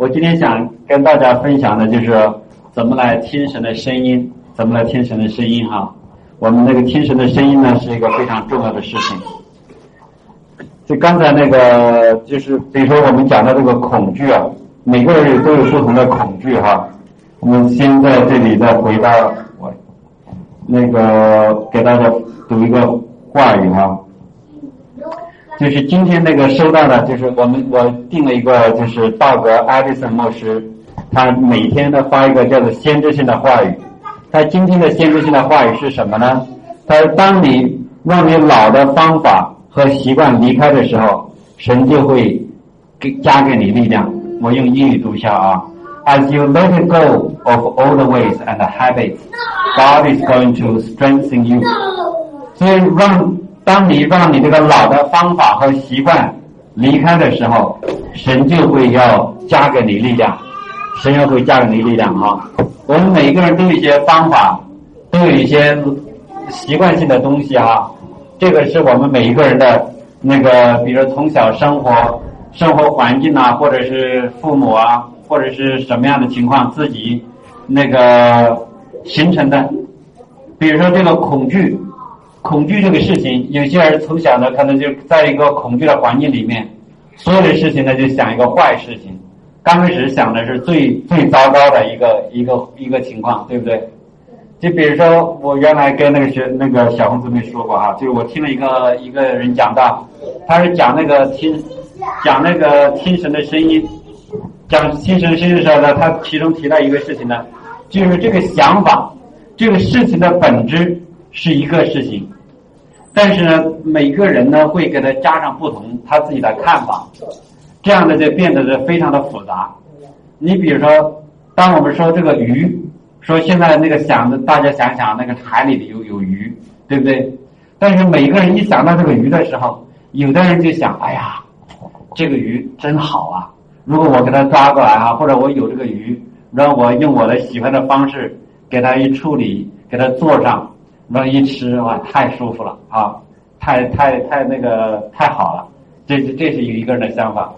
我今天想跟大家分享的就是怎么来听神的声音，怎么来听神的声音哈。我们那个听神的声音呢，是一个非常重要的事情。就刚才那个，就是比如说我们讲的这个恐惧啊，每个人都有不同的恐惧哈。我们先在这里再回到我那个给大家读一个话语哈。就是今天那个收到的，就是我们我定了一个，就是道格艾利森牧师，他每天都发一个叫做先知性的话语。他今天的先知性的话语是什么呢？他说：当你让你老的方法和习惯离开的时候，神就会给加给你力量。我用英语读一下啊：As you let it go of old ways and habits, God is going to strengthen you。所以让。当你让你这个老的方法和习惯离开的时候，神就会要加给你力量，神要会加给你力量哈。我们每一个人都有一些方法，都有一些习惯性的东西哈。这个是我们每一个人的那个，比如从小生活、生活环境啊，或者是父母啊，或者是什么样的情况，自己那个形成的。比如说这个恐惧。恐惧这个事情，有些人从小呢，可能就在一个恐惧的环境里面，所有的事情呢，就想一个坏事情。刚开始想的是最最糟糕的一个一个一个情况，对不对？就比如说，我原来跟那个学那个小红姊妹说过哈，就是我听了一个一个人讲到，他是讲那个听讲那个听神的声音，讲听神声音的时候呢，他其中提到一个事情呢，就是这个想法，这个事情的本质。是一个事情，但是呢，每个人呢会给他加上不同他自己的看法，这样的就变得是非常的复杂。你比如说，当我们说这个鱼，说现在那个想的，大家想想那个海里的有有鱼，对不对？但是每个人一想到这个鱼的时候，有的人就想，哎呀，这个鱼真好啊！如果我给它抓过来啊，或者我有这个鱼，让我用我的喜欢的方式给它一处理，给它做上。那一吃哇，太舒服了啊！太太太那个太好了，这是这是有一个人的想法。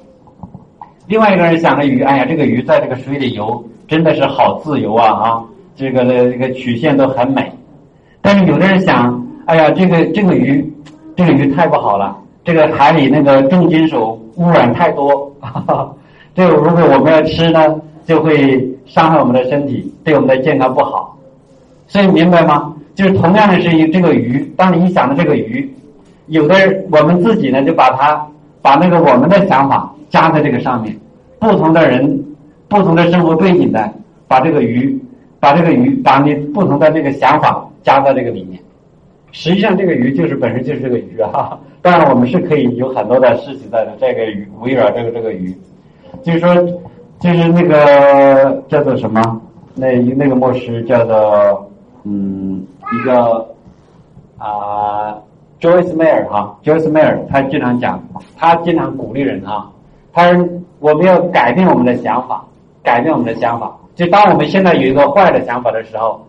另外一个人想着鱼，哎呀，这个鱼在这个水里游，真的是好自由啊啊！这个的这个曲线都很美。但是有的人想，哎呀，这个这个鱼，这个鱼太不好了，这个海里那个重金属污染太多，这个如果我们要吃呢，就会伤害我们的身体，对我们的健康不好。所以明白吗？就是同样的是一这个鱼，当你一想到这个鱼，有的我们自己呢就把它把那个我们的想法加在这个上面，不同的人不同的生活背景的把这个鱼把这个鱼把你不同的这个想法加在这个里面，实际上这个鱼就是本身就是这个鱼啊，当然我们是可以有很多的事情在这个鱼围绕这个这个鱼，就是说就是那个叫做什么？那那个牧师叫做嗯。一个啊，Joyce Meyer 哈，Joyce Meyer 他经常讲，他经常鼓励人哈，他说我们要改变我们的想法，改变我们的想法。就当我们现在有一个坏的想法的时候，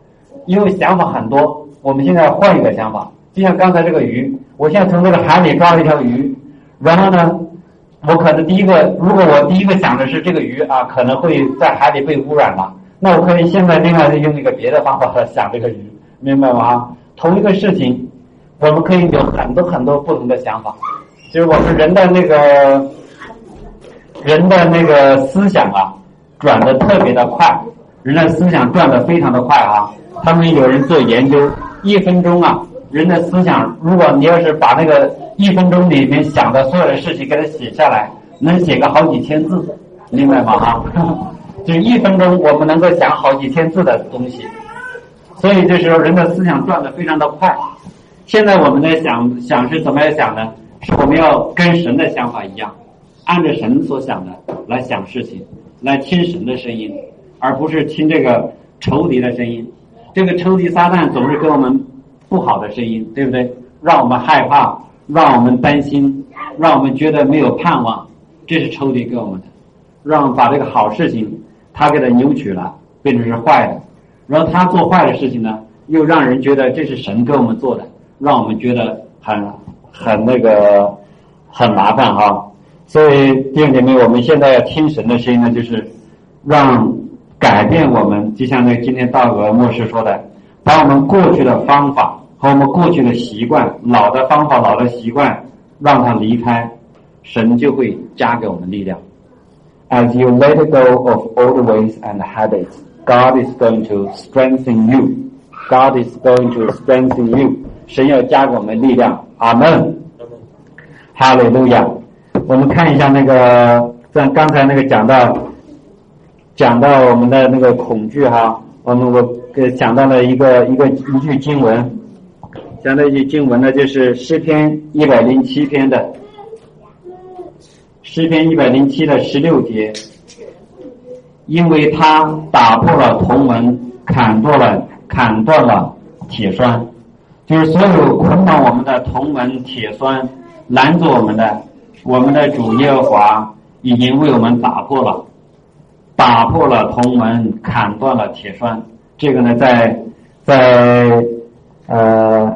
因为想法很多，我们现在换一个想法。就像刚才这个鱼，我现在从这个海里抓了一条鱼，然后呢，我可能第一个，如果我第一个想的是这个鱼啊，可能会在海里被污染了，那我可以现在另外再用一个别的方法来想这个鱼。明白吗？同一个事情，我们可以有很多很多不同的想法。就是我们人的那个人的那个思想啊，转的特别的快，人的思想转的非常的快啊。他们有人做研究，一分钟啊，人的思想，如果你要是把那个一分钟里面想的所有的事情给它写下来，能写个好几千字，明白吗？啊，就一分钟我们能够想好几千字的东西。所以这时候人的思想转的非常的快。现在我们在想想是怎么样想呢？是我们要跟神的想法一样，按着神所想的来想事情，来听神的声音，而不是听这个仇敌的声音。这个仇敌撒旦总是给我们不好的声音，对不对？让我们害怕，让我们担心，让我们觉得没有盼望。这是仇敌给我们的，让把这个好事情他给它扭曲了，变成是坏的。然后他做坏的事情呢，又让人觉得这是神给我们做的，让我们觉得很很那个很麻烦哈。所以弟兄姐妹，我们现在要听神的声音呢，就是让改变我们，就像那今天道格牧师说的，把我们过去的方法和我们过去的习惯、老的方法、老的习惯，让它离开，神就会加给我们力量。As you let go of old ways and habits, God is going to strengthen you. God is going to strengthen you. 神要加给我们力量。阿门。哈利路亚。我们看一下那个，像刚才那个讲到，讲到我们的那个恐惧哈，我们我呃讲到了一个一个一句经文，讲到一句经文呢，就是诗篇一百零七篇的，诗篇一百零七的十六节，因为他打破了铜门，砍断了砍断了铁栓，就是所有捆绑我们的铜门铁栓，拦住我们的。我们的主耶和华已经为我们打破了，打破了铜门，砍断了铁栓。这个呢，在在呃，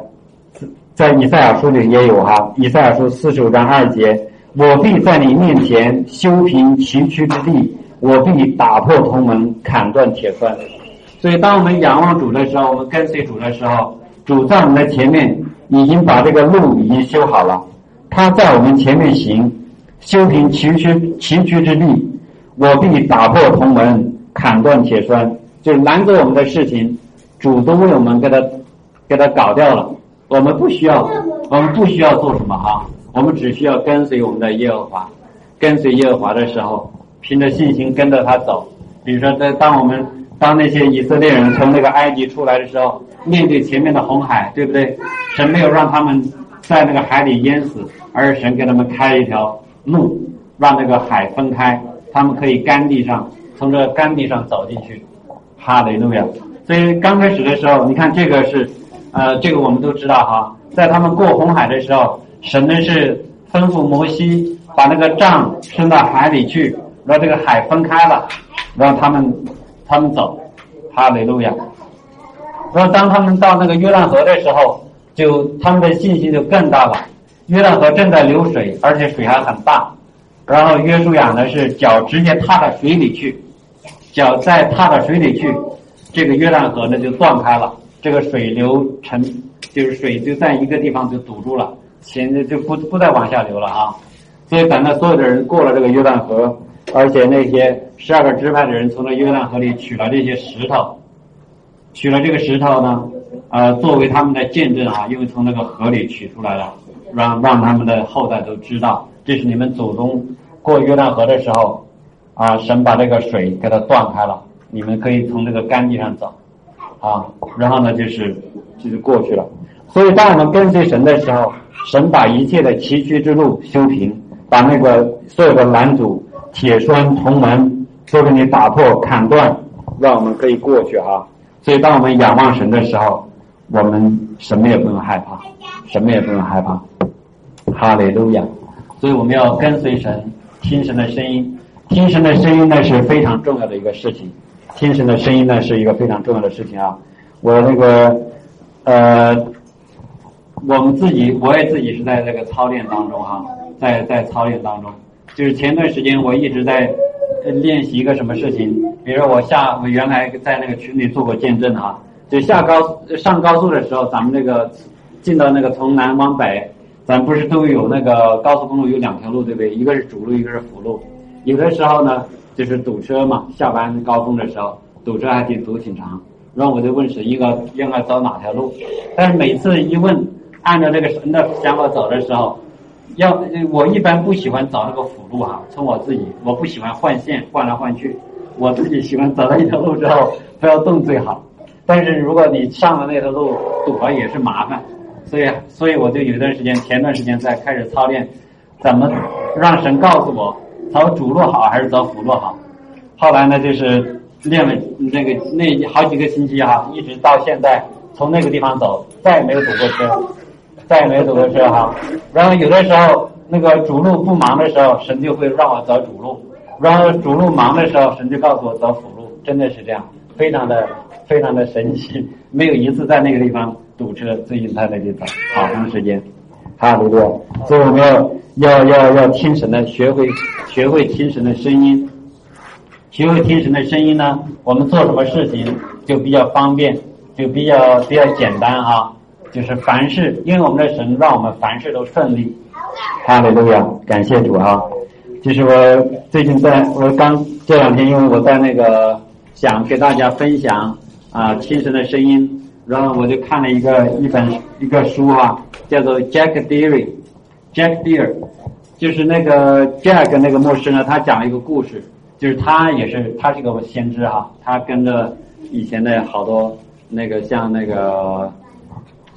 在以赛亚书里也有哈。以赛亚书四十五章二节：我必在你面前修平崎岖之地，我必打破铜门，砍断铁栓。所以，当我们仰望主的时候，我们跟随主的时候，主在我们的前面已经把这个路已经修好了。他在我们前面行，修平崎岖崎岖之地，我必打破铜门，砍断铁栓，就是拦着我们的事情，主都为我们给他给他搞掉了。我们不需要，我们不需要做什么哈，我们只需要跟随我们的耶和华，跟随耶和华的时候，凭着信心跟着他走。比如说，在当我们当那些以色列人从那个埃及出来的时候，面对前面的红海，对不对？神没有让他们在那个海里淹死。而是神给他们开一条路，让那个海分开，他们可以干地上从这干地上走进去。哈利路亚！所以刚开始的时候，你看这个是，呃，这个我们都知道哈，在他们过红海的时候，神呢是吩咐摩西把那个杖伸到海里去，让这个海分开了，让他们他们走。哈利路亚！然后当他们到那个约旦河的时候，就他们的信心就更大了。约旦河正在流水，而且水还很大。然后约书亚呢是脚直接踏到水里去，脚再踏到水里去，这个约旦河呢就断开了，这个水流成就是水就在一个地方就堵住了，前就不不再往下流了啊。所以等到所有的人过了这个约旦河，而且那些十二个支派的人从那约旦河里取了这些石头，取了这个石头呢，呃，作为他们的见证啊，因为从那个河里取出来了。让让他们的后代都知道，这是你们祖宗过约旦河的时候，啊，神把这个水给它断开了，你们可以从这个干地上走，啊，然后呢就是就是过去了。所以当我们跟随神的时候，神把一切的崎岖之路修平，把那个所有的拦阻、铁栓、铜门都给你打破、砍断，让我们可以过去啊。所以当我们仰望神的时候，我们什么也不用害怕，什么也不用害怕。哈利路亚！所以我们要跟随神，听神的声音。听神的声音呢是非常重要的一个事情。听神的声音呢是一个非常重要的事情啊！我那个呃，我们自己我也自己是在这个操练当中哈，在在操练当中。就是前段时间我一直在练习一个什么事情，比如说我下我原来在那个群里做过见证哈，就下高上高速的时候，咱们那个进到那个从南往北。咱不是都有那个高速公路有两条路对不对？一个是主路，一个是辅路。有的时候呢，就是堵车嘛，下班高峰的时候堵车还挺堵挺长。然后我就问神，应该应该走哪条路？但是每次一问，按照这个神的想法走的时候，要我一般不喜欢找那个辅路哈。从我自己，我不喜欢换线换来换去，我自己喜欢走到一条路之后 不要动最好。但是如果你上了那条路堵了也是麻烦。所以，所以我就有段时间，前段时间在开始操练，怎么让神告诉我走主路好还是走辅路好。后来呢，就是练了那个那好几个星期哈，一直到现在，从那个地方走，再也没有堵过车，再也没堵过车哈。然后有的时候那个主路不忙的时候，神就会让我走主路；然后主路忙的时候，神就告诉我走辅路。真的是这样，非常的非常的神奇，没有一次在那个地方。堵车，最近在那里走好长时间，哈利路亚！所以我们要要要要听神的，学会学会听神的声音，学会听神的声音呢，我们做什么事情就比较方便，就比较比较简单哈。就是凡事，因为我们的神让我们凡事都顺利。哈利路亚，感谢主哈。就是我最近在，我刚这两天，因为我在那个想给大家分享啊亲神的声音，然后我就看了一个一本一个书哈，叫做 Jack Deere，Jack Deere，就是那个 Jack 那个牧师呢，他讲了一个故事，就是他也是他是个先知哈，他跟着以前的好多那个像那个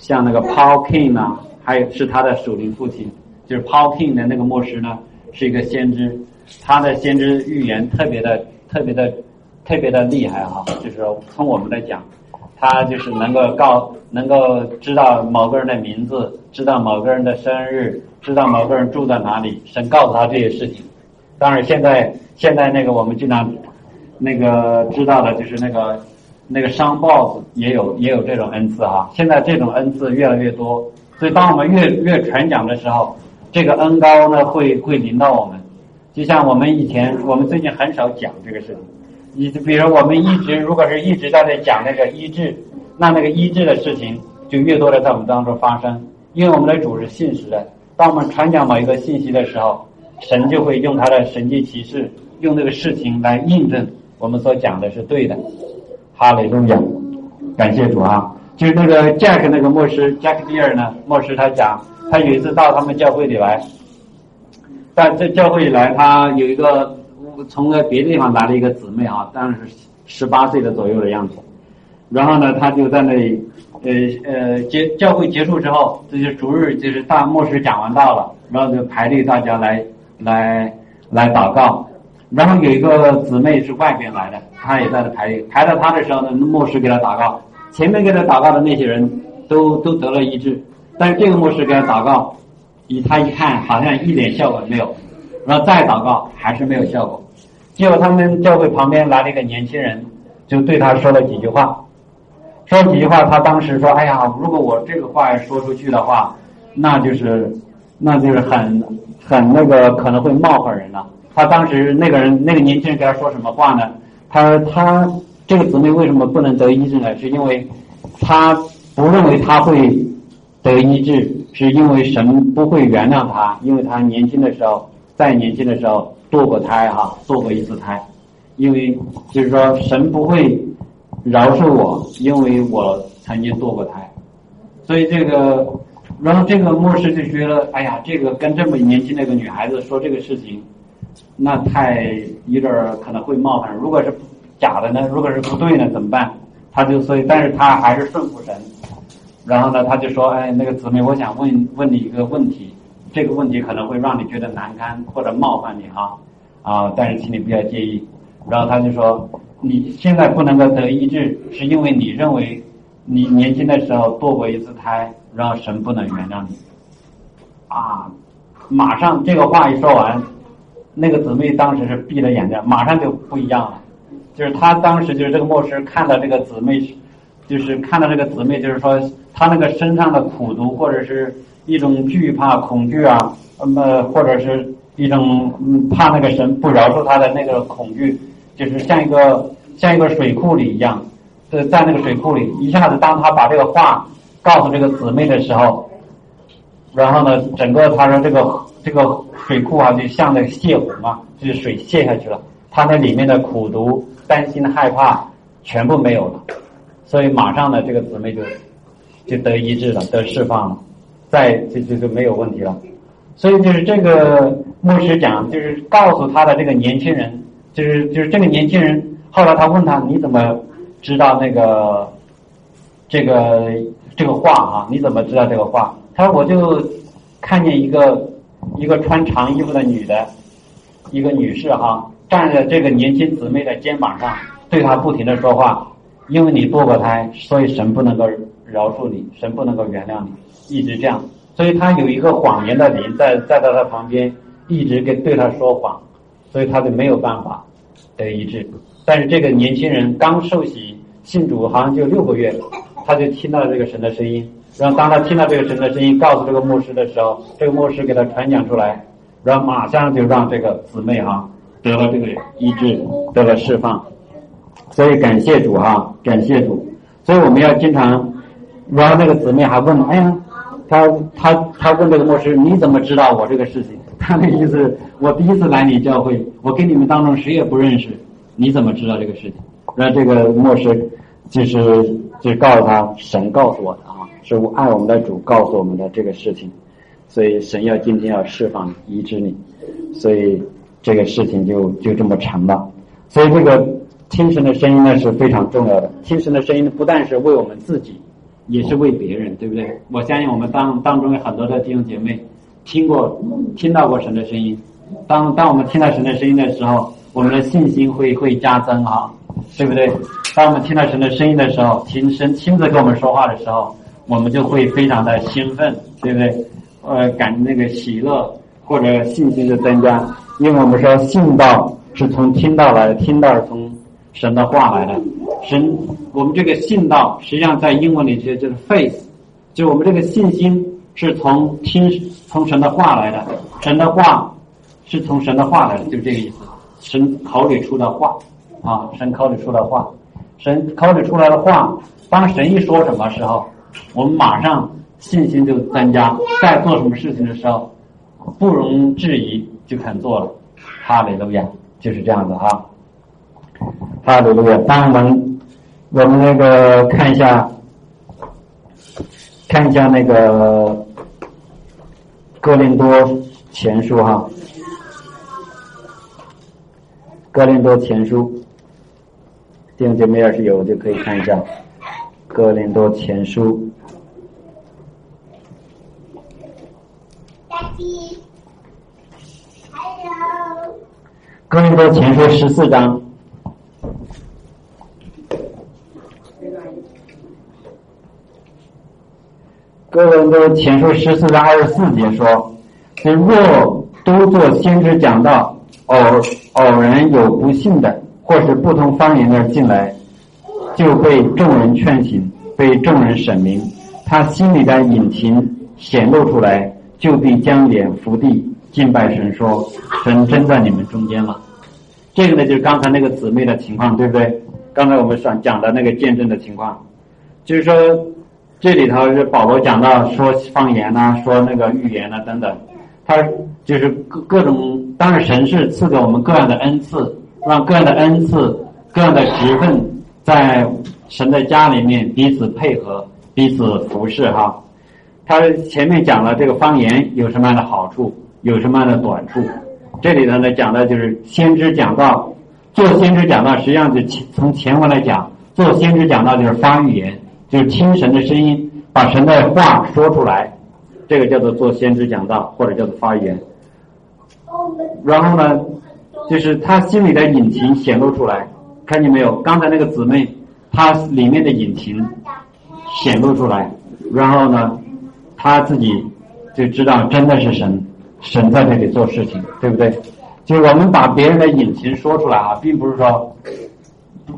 像那个 Paul King 呢，还有是他的属灵父亲，就是 Paul King 的那个牧师呢。是一个先知，他的先知预言特别的、特别的、特别的厉害哈。就是说从我们来讲，他就是能够告、能够知道某个人的名字，知道某个人的生日，知道某个人住在哪里，神告诉他这些事情。当然，现在现在那个我们经常那个知道的就是那个那个商 boss 也有也有这种恩赐哈。现在这种恩赐越来越多，所以当我们越越传讲的时候。这个恩高呢，会会临到我们，就像我们以前，我们最近很少讲这个事情。你比如我们一直如果是一直在这讲那个医治，那那个医治的事情就越多的在我们当中发生，因为我们的主是信实的。当我们传讲某一个信息的时候，神就会用他的神迹奇事，用这个事情来印证我们所讲的是对的。哈利路亚，感谢主啊！就是那个 Jack 那个牧师 Jack Dear 呢，牧师他讲。他有一次到他们教会里来，但在教会里来，他有一个从别的地方来了一个姊妹啊，当然是十八岁的左右的样子。然后呢，他就在那里，呃呃，结教会结束之后，这就逐日就是大牧师讲完道了，然后就排队大家来来来祷告。然后有一个姊妹是外边来的，他也在那排队，排到他的时候呢，牧师给他祷告，前面给他祷告的那些人都都得了医治。但是这个牧师给他祷告，以他一看好像一点效果没有，然后再祷告还是没有效果。结果他们教会旁边来了一个年轻人，就对他说了几句话，说几句话。他当时说：“哎呀，如果我这个话说出去的话，那就是那就是很很那个可能会冒犯人了。”他当时那个人那个年轻人给他说什么话呢？他说：“他这个姊妹为什么不能得医治呢？是因为他不认为他会。”得医治是因为神不会原谅他，因为他年轻的时候，在年轻的时候堕过胎哈，堕过一次胎，因为就是说神不会饶恕我，因为我曾经堕过胎，所以这个，然后这个牧师就觉得，哎呀，这个跟这么年轻的一个女孩子说这个事情，那太有点可能会冒犯。如果是假的呢？如果是不对呢？怎么办？他就所以，但是他还是顺服神。然后呢，他就说：“哎，那个姊妹，我想问问你一个问题，这个问题可能会让你觉得难堪或者冒犯你哈，啊，但是请你不要介意。”然后他就说：“你现在不能够得医治，是因为你认为你年轻的时候堕过一次胎，然后神不能原谅你。”啊，马上这个话一说完，那个姊妹当时是闭着眼睛，马上就不一样了，就是他当时就是这个牧师看到这个姊妹，就是看到这个姊妹，就是说。他那个身上的苦毒，或者是一种惧怕、恐惧啊，那么或者是一种怕那个神不饶恕他的那个恐惧，就是像一个像一个水库里一样，在在那个水库里，一下子当他把这个话告诉这个姊妹的时候，然后呢，整个他说这个这个水库啊，就像那个泄洪啊，就是水泄下去了，他那里面的苦毒、担心、害怕全部没有了，所以马上呢，这个姊妹就。就得医治了，得释放了，再就就就没有问题了。所以就是这个牧师讲，就是告诉他的这个年轻人，就是就是这个年轻人。后来他问他，你怎么知道那个这个这个话啊？你怎么知道这个话？他说我就看见一个一个穿长衣服的女的，一个女士哈，站在这个年轻姊妹的肩膀上，对她不停的说话。因为你堕过胎，所以神不能够。饶恕你，神不能够原谅你，一直这样，所以他有一个谎言的灵在在在他旁边，一直跟对他说谎，所以他就没有办法得医治。但是这个年轻人刚受洗信主，好像就六个月，他就听到这个神的声音。然后当他听到这个神的声音，告诉这个牧师的时候，这个牧师给他传讲出来，然后马上就让这个姊妹哈得了这个医治，得了释放。所以感谢主哈，感谢主。所以我们要经常，然后那个姊妹还问，哎呀，他他他问这个牧师，你怎么知道我这个事情？他的意思，我第一次来你教会，我跟你们当中谁也不认识，你怎么知道这个事情？然后这个牧师就是就告诉他，神告诉我的，是爱我们的主告诉我们的这个事情，所以神要今天要释放你，医治你，所以这个事情就就这么成了。所以这个听神的声音呢是非常重要的，听神的声音不但是为我们自己，也是为别人，对不对？我相信我们当当中有很多的弟兄姐妹。听过、听到过神的声音，当当我们听到神的声音的时候，我们的信心会会加增啊，对不对？当我们听到神的声音的时候，听神亲自跟我们说话的时候，我们就会非常的兴奋，对不对？呃，感那个喜乐或者信心的增加，因为我们说信道是从听到来的，听到是从神的话来的。神，我们这个信道实际上在英文里就就是 faith，就我们这个信心。是从听从神的话来的，神的话是从神的话来的，就这个意思。神口里出的话啊，神口里出的话，神口里出来的话，当神一说什么时候，我们马上信心就增加，在做什么事情的时候，不容置疑就肯做了。哈利路亚，就是这样子啊。哈利路亚，当我们我们那个看一下。看一下那个《哥林多前书》哈，《哥林多前书》，弟兄姐妹要是有就可以看一下《哥林多前书》。哥林多前书十四章。哥林多前书十四章二十四节说：“若都做先知讲道，偶偶然有不幸的，或是不同方言的进来，就被众人劝醒，被众人审明，他心里的隐情显露出来，就必将脸伏地敬拜神，说：神真在你们中间了。这个呢，就是刚才那个姊妹的情况，对不对？刚才我们讲讲的那个见证的情况，就是说。”这里头是保罗讲到说方言呐，说那个预言呐等等，他就是各各种，当然神是赐给我们各样的恩赐，让各样的恩赐、各样的职分在神的家里面彼此配合、彼此服侍哈。他前面讲了这个方言有什么样的好处，有什么样的短处，这里头呢讲的就是先知讲道，做先知讲道实际上就从前文来讲，做先知讲道就是发预言。就是听神的声音，把神的话说出来，这个叫做做先知讲道，或者叫做发言。然后呢，就是他心里的隐情显露出来，看见没有？刚才那个姊妹，她里面的隐情显露出来，然后呢，她自己就知道真的是神，神在这里做事情，对不对？就我们把别人的隐情说出来啊，并不是说，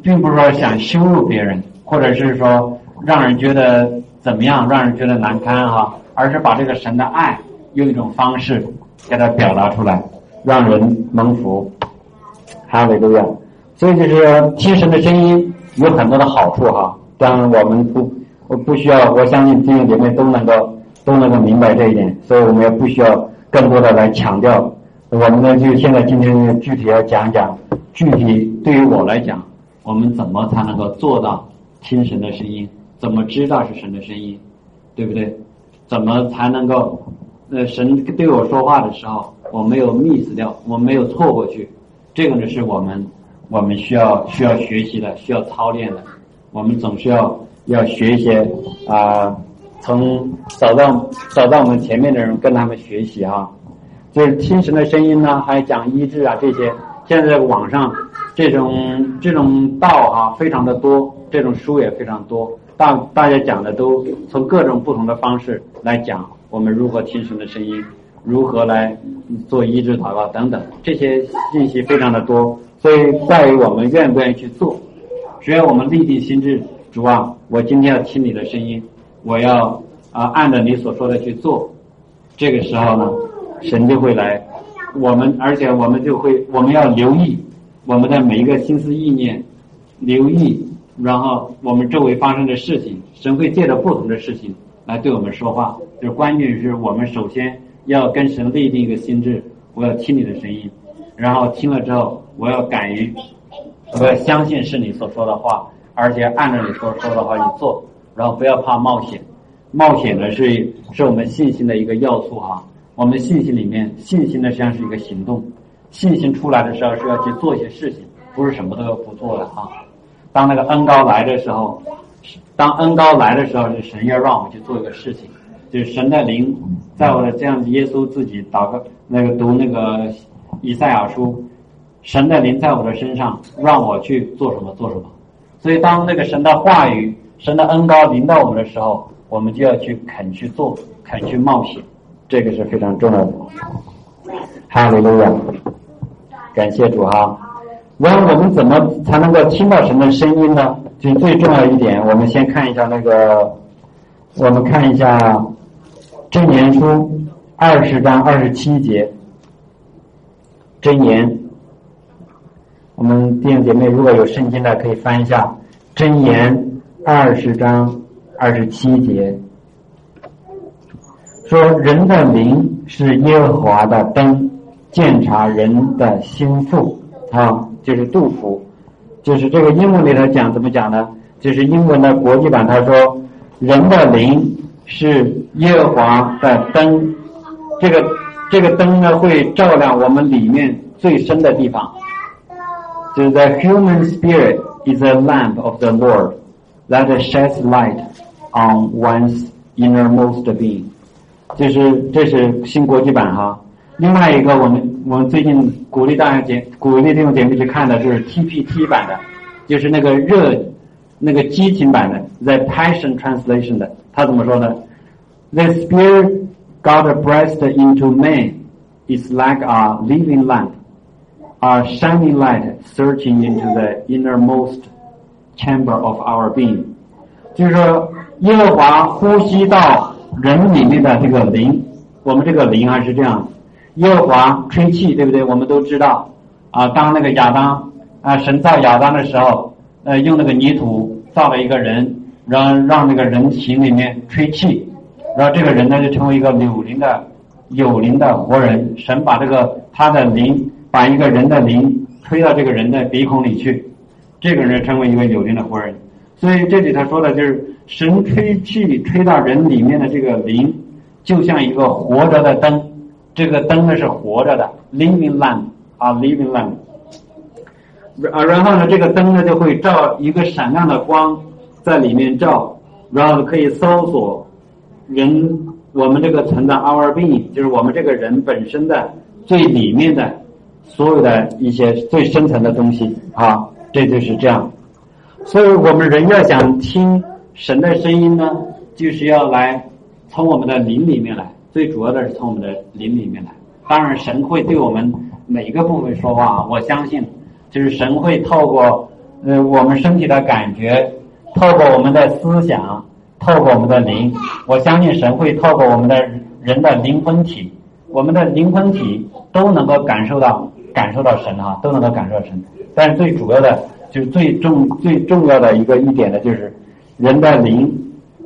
并不是说想羞辱别人，或者是说。让人觉得怎么样？让人觉得难堪哈，而是把这个神的爱用一种方式给它表达出来，让人蒙福。哈利路亚！所以就是听神的声音有很多的好处哈。当然我们不，我不需要，我相信弟兄姐妹都能够都能够明白这一点，所以我们也不需要更多的来强调。我们呢，就现在今天具体要讲讲，具体对于我来讲，我们怎么才能够做到听神的声音？怎么知道是神的声音，对不对？怎么才能够，呃，神对我说话的时候，我没有 miss 掉，我没有错过去。这个呢，是我们我们需要需要学习的，需要操练的。我们总是要要学一些啊，从找到找到我们前面的人，跟他们学习啊。就是听神的声音呢，还讲医治啊这些。现在网上这种这种道哈非常的多，这种书也非常多。大大家讲的都从各种不同的方式来讲，我们如何听神的声音，如何来做医治祷告等等，这些信息非常的多，所以在于我们愿不愿意去做。只要我们立定心智，主啊，我今天要听你的声音，我要啊按照你所说的去做，这个时候呢，神就会来我们而且我们就会我们要留意我们的每一个心思意念，留意，然后我们周围发生的事情，神会借着不同的事情来对我们说话。就关键是我们首先要跟神立定一个心智，我要听你的声音，然后听了之后，我要敢于，我要相信是你所说的话，而且按照你所说的话去做，然后不要怕冒险。冒险呢是是我们信心的一个要素哈。我们信心里面，信心呢实际上是一个行动。信心出来的时候是要去做一些事情，不是什么都要不做的哈。当那个恩高来的时候，当恩高来的时候，是神要让我们去做一个事情，就是神的灵在我的这样子，耶稣自己祷告那个读那个以赛亚书，神的灵在我的身上，让我去做什么做什么。所以当那个神的话语、神的恩高临到我们的时候，我们就要去肯去做，肯去冒险，这个是非常重要的。哈利路亚，感谢主哈。然后我们怎么才能够听到神的声音呢？就最重要一点，我们先看一下那个，我们看一下《真言书》二十章二十七节，《真言》。我们弟兄姐妹如果有圣经的，可以翻一下《真言》二十章。二十七节说：“人的灵是耶和华的灯，鉴察人的心腹。”啊，就是杜甫，就是这个英文里头讲怎么讲呢？就是英文的国际版，他说：“人的灵是耶和华的灯，这个这个灯呢会照亮我们里面最深的地方。” 就是 “The human spirit is a lamp of the Lord that sheds light。” On one's innermost being，就是这是新国际版哈。另外一个，我们我们最近鼓励大家节鼓励这种节目去看的就是 TPT 版的，就是那个热那个激情版的，The Passion Translation 的。他怎么说呢？The Spirit God breathed into man is like a living lamp, Are shining light searching into the innermost chamber of our being。就是说。耶和华呼吸到人里面的这个灵，我们这个灵还是这样。耶和华吹气，对不对？我们都知道啊。当那个亚当啊，神造亚当的时候，呃，用那个泥土造了一个人，然后让那个人形里面吹气，然后这个人呢就成为一个有灵的有灵的活人。神把这个他的灵，把一个人的灵吹到这个人的鼻孔里去，这个人成为一个有灵的活人。所以这里他说的就是。神吹气吹到人里面的这个灵，就像一个活着的灯，这个灯呢是活着的，living lamp 啊，living lamp。啊，然后呢，这个灯呢就会照一个闪亮的光在里面照，然后可以搜索人我们这个存在 our being，就是我们这个人本身的最里面的所有的一些最深层的东西啊，这就是这样。所以我们人要想听。神的声音呢，就是要来从我们的灵里面来，最主要的是从我们的灵里面来。当然，神会对我们每个部分说话。我相信，就是神会透过呃我们身体的感觉，透过我们的思想，透过我们的灵。我相信神会透过我们的人的灵魂体，我们的灵魂体都能够感受到感受到神哈，都能够感受到神。但是最主要的，就是最重最重要的一个一点呢，就是。人的灵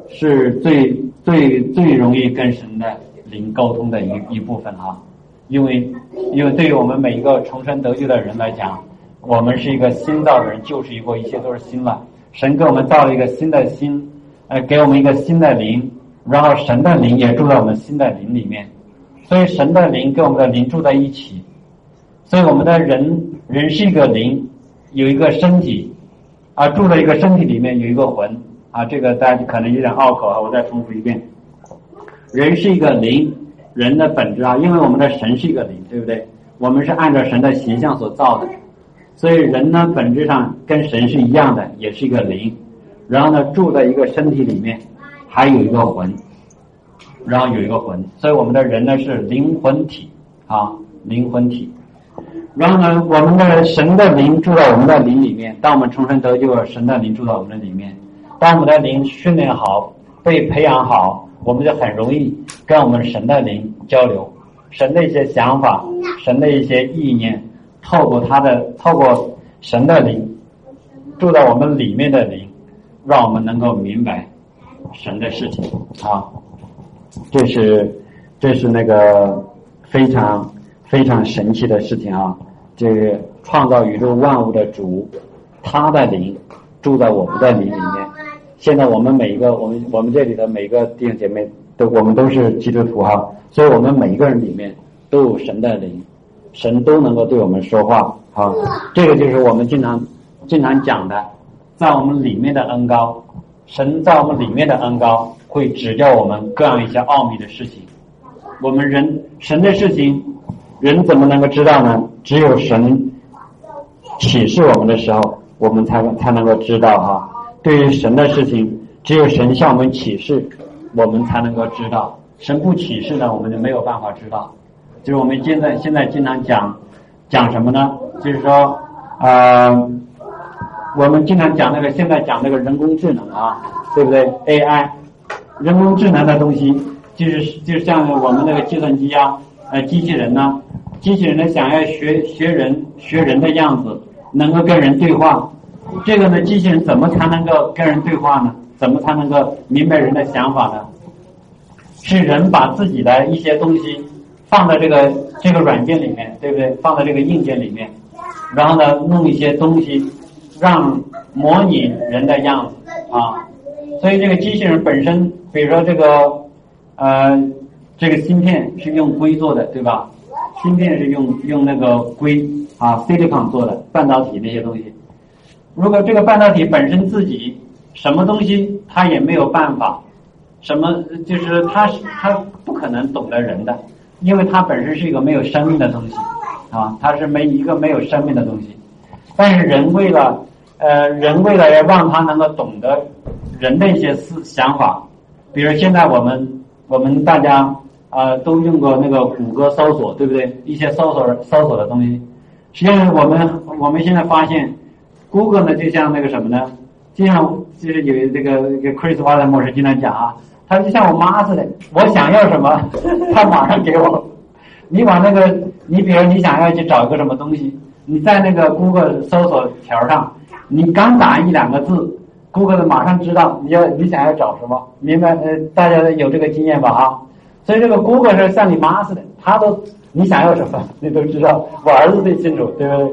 是最最最容易跟神的灵沟通的一一部分哈，因为因为对于我们每一个重生得救的人来讲，我们是一个新造的人，旧是一过，一切都是新了。神给我们造了一个新的心，呃，给我们一个新的灵，然后神的灵也住在我们新的灵里面，所以神的灵跟我们的灵住在一起，所以我们的人人是一个灵，有一个身体，啊，住在一个身体里面有一个魂。啊，这个大家可能有点拗口啊，我再重复一遍。人是一个灵，人的本质啊，因为我们的神是一个灵，对不对？我们是按照神的形象所造的，所以人呢本质上跟神是一样的，也是一个灵。然后呢，住在一个身体里面，还有一个魂，然后有一个魂，所以我们的人呢是灵魂体啊，灵魂体。然后呢，我们的神的灵住在我们的灵里面，当我们重生得救，神的灵住在我们的里面。当我们的灵训练好、被培养好，我们就很容易跟我们神的灵交流，神的一些想法，神的一些意念，透过他的透过神的灵住在我们里面的灵，让我们能够明白神的事情啊。这是这是那个非常非常神奇的事情啊！这个创造宇宙万物的主，他的灵住在我们的灵里面。现在我们每一个我们我们这里的每一个弟兄姐妹都我们都是基督徒哈，所以我们每一个人里面都有神的灵，神都能够对我们说话哈。这个就是我们经常经常讲的，在我们里面的恩高，神在我们里面的恩高会指教我们各样一些奥秘的事情。我们人神的事情，人怎么能够知道呢？只有神启示我们的时候，我们才才能够知道哈。对于神的事情，只有神向我们启示，我们才能够知道。神不启示呢，我们就没有办法知道。就是我们现在现在经常讲讲什么呢？就是说，呃，我们经常讲那个现在讲那个人工智能啊，对不对？AI，人工智能的东西，就是就像我们那个计算机啊，呃，机器人呢。机器人呢，想要学学人学人的样子，能够跟人对话，这个呢，机器人怎么才能够跟人对话呢？怎么才能够明白人的想法呢？是人把自己的一些东西放在这个这个软件里面，对不对？放在这个硬件里面，然后呢，弄一些东西，让模拟人的样子啊。所以这个机器人本身，比如说这个呃，这个芯片是用硅做的，对吧？芯片是用用那个硅啊，silicon 做的半导体那些东西。如果这个半导体本身自己什么东西它也没有办法，什么就是它是它不可能懂得人的，因为它本身是一个没有生命的东西啊，它是没一个没有生命的东西。但是人为了呃人为了要让它能够懂得人的一些思想法，比如现在我们我们大家。啊，都用过那个谷歌搜索，对不对？一些搜索搜索的东西。实际上，我们我们现在发现，Google 呢，就像那个什么呢？就像就是有这个这个 Chris w a l l e 模式经常讲啊，他就像我妈似的，我想要什么，他马上给我。你往那个，你比如你想要去找一个什么东西，你在那个 Google 搜索条上，你刚打一两个字，Google 马上知道你要你想要找什么，明白？呃，大家有这个经验吧？啊？所以这个 Google 是像你妈似的，他都你想要什么，你都知道。我儿子最清楚，对不对？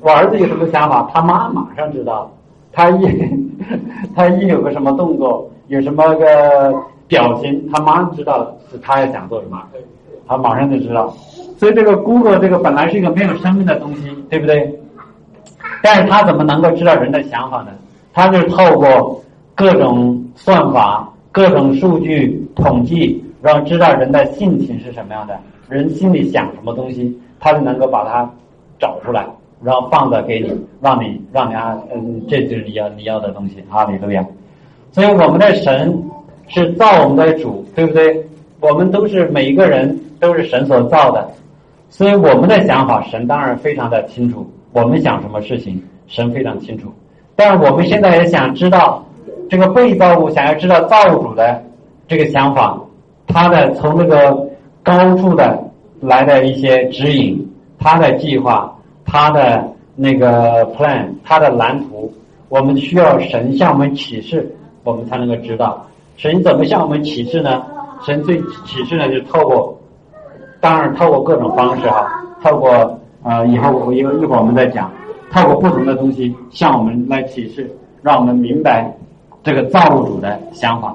我儿子有什么想法，他妈马上知道。他一他一有个什么动作，有什么个表情，他妈知道是他要想做什么，他马上就知道。所以这个 Google 这个本来是一个没有生命的东西，对不对？但是他怎么能够知道人的想法呢？他是透过各种算法、各种数据统计。让知道人的性情是什么样的，人心里想什么东西，他就能够把它找出来，然后放在给你，让你让你啊，嗯，这就是你要你要的东西啊，你对不对？所以我们的神是造我们的主，对不对？我们都是每一个人都是神所造的，所以我们的想法，神当然非常的清楚。我们想什么事情，神非常清楚。但是我们现在也想知道这个被造物，想要知道造物主的这个想法。他的从那个高处的来的一些指引，他的计划，他的那个 plan，他的蓝图，我们需要神向我们启示，我们才能够知道神怎么向我们启示呢？神最启示呢，就是透过，当然透过各种方式哈，透过呃以后我一一会儿我们再讲，透过不同的东西向我们来启示，让我们明白这个造物主的想法。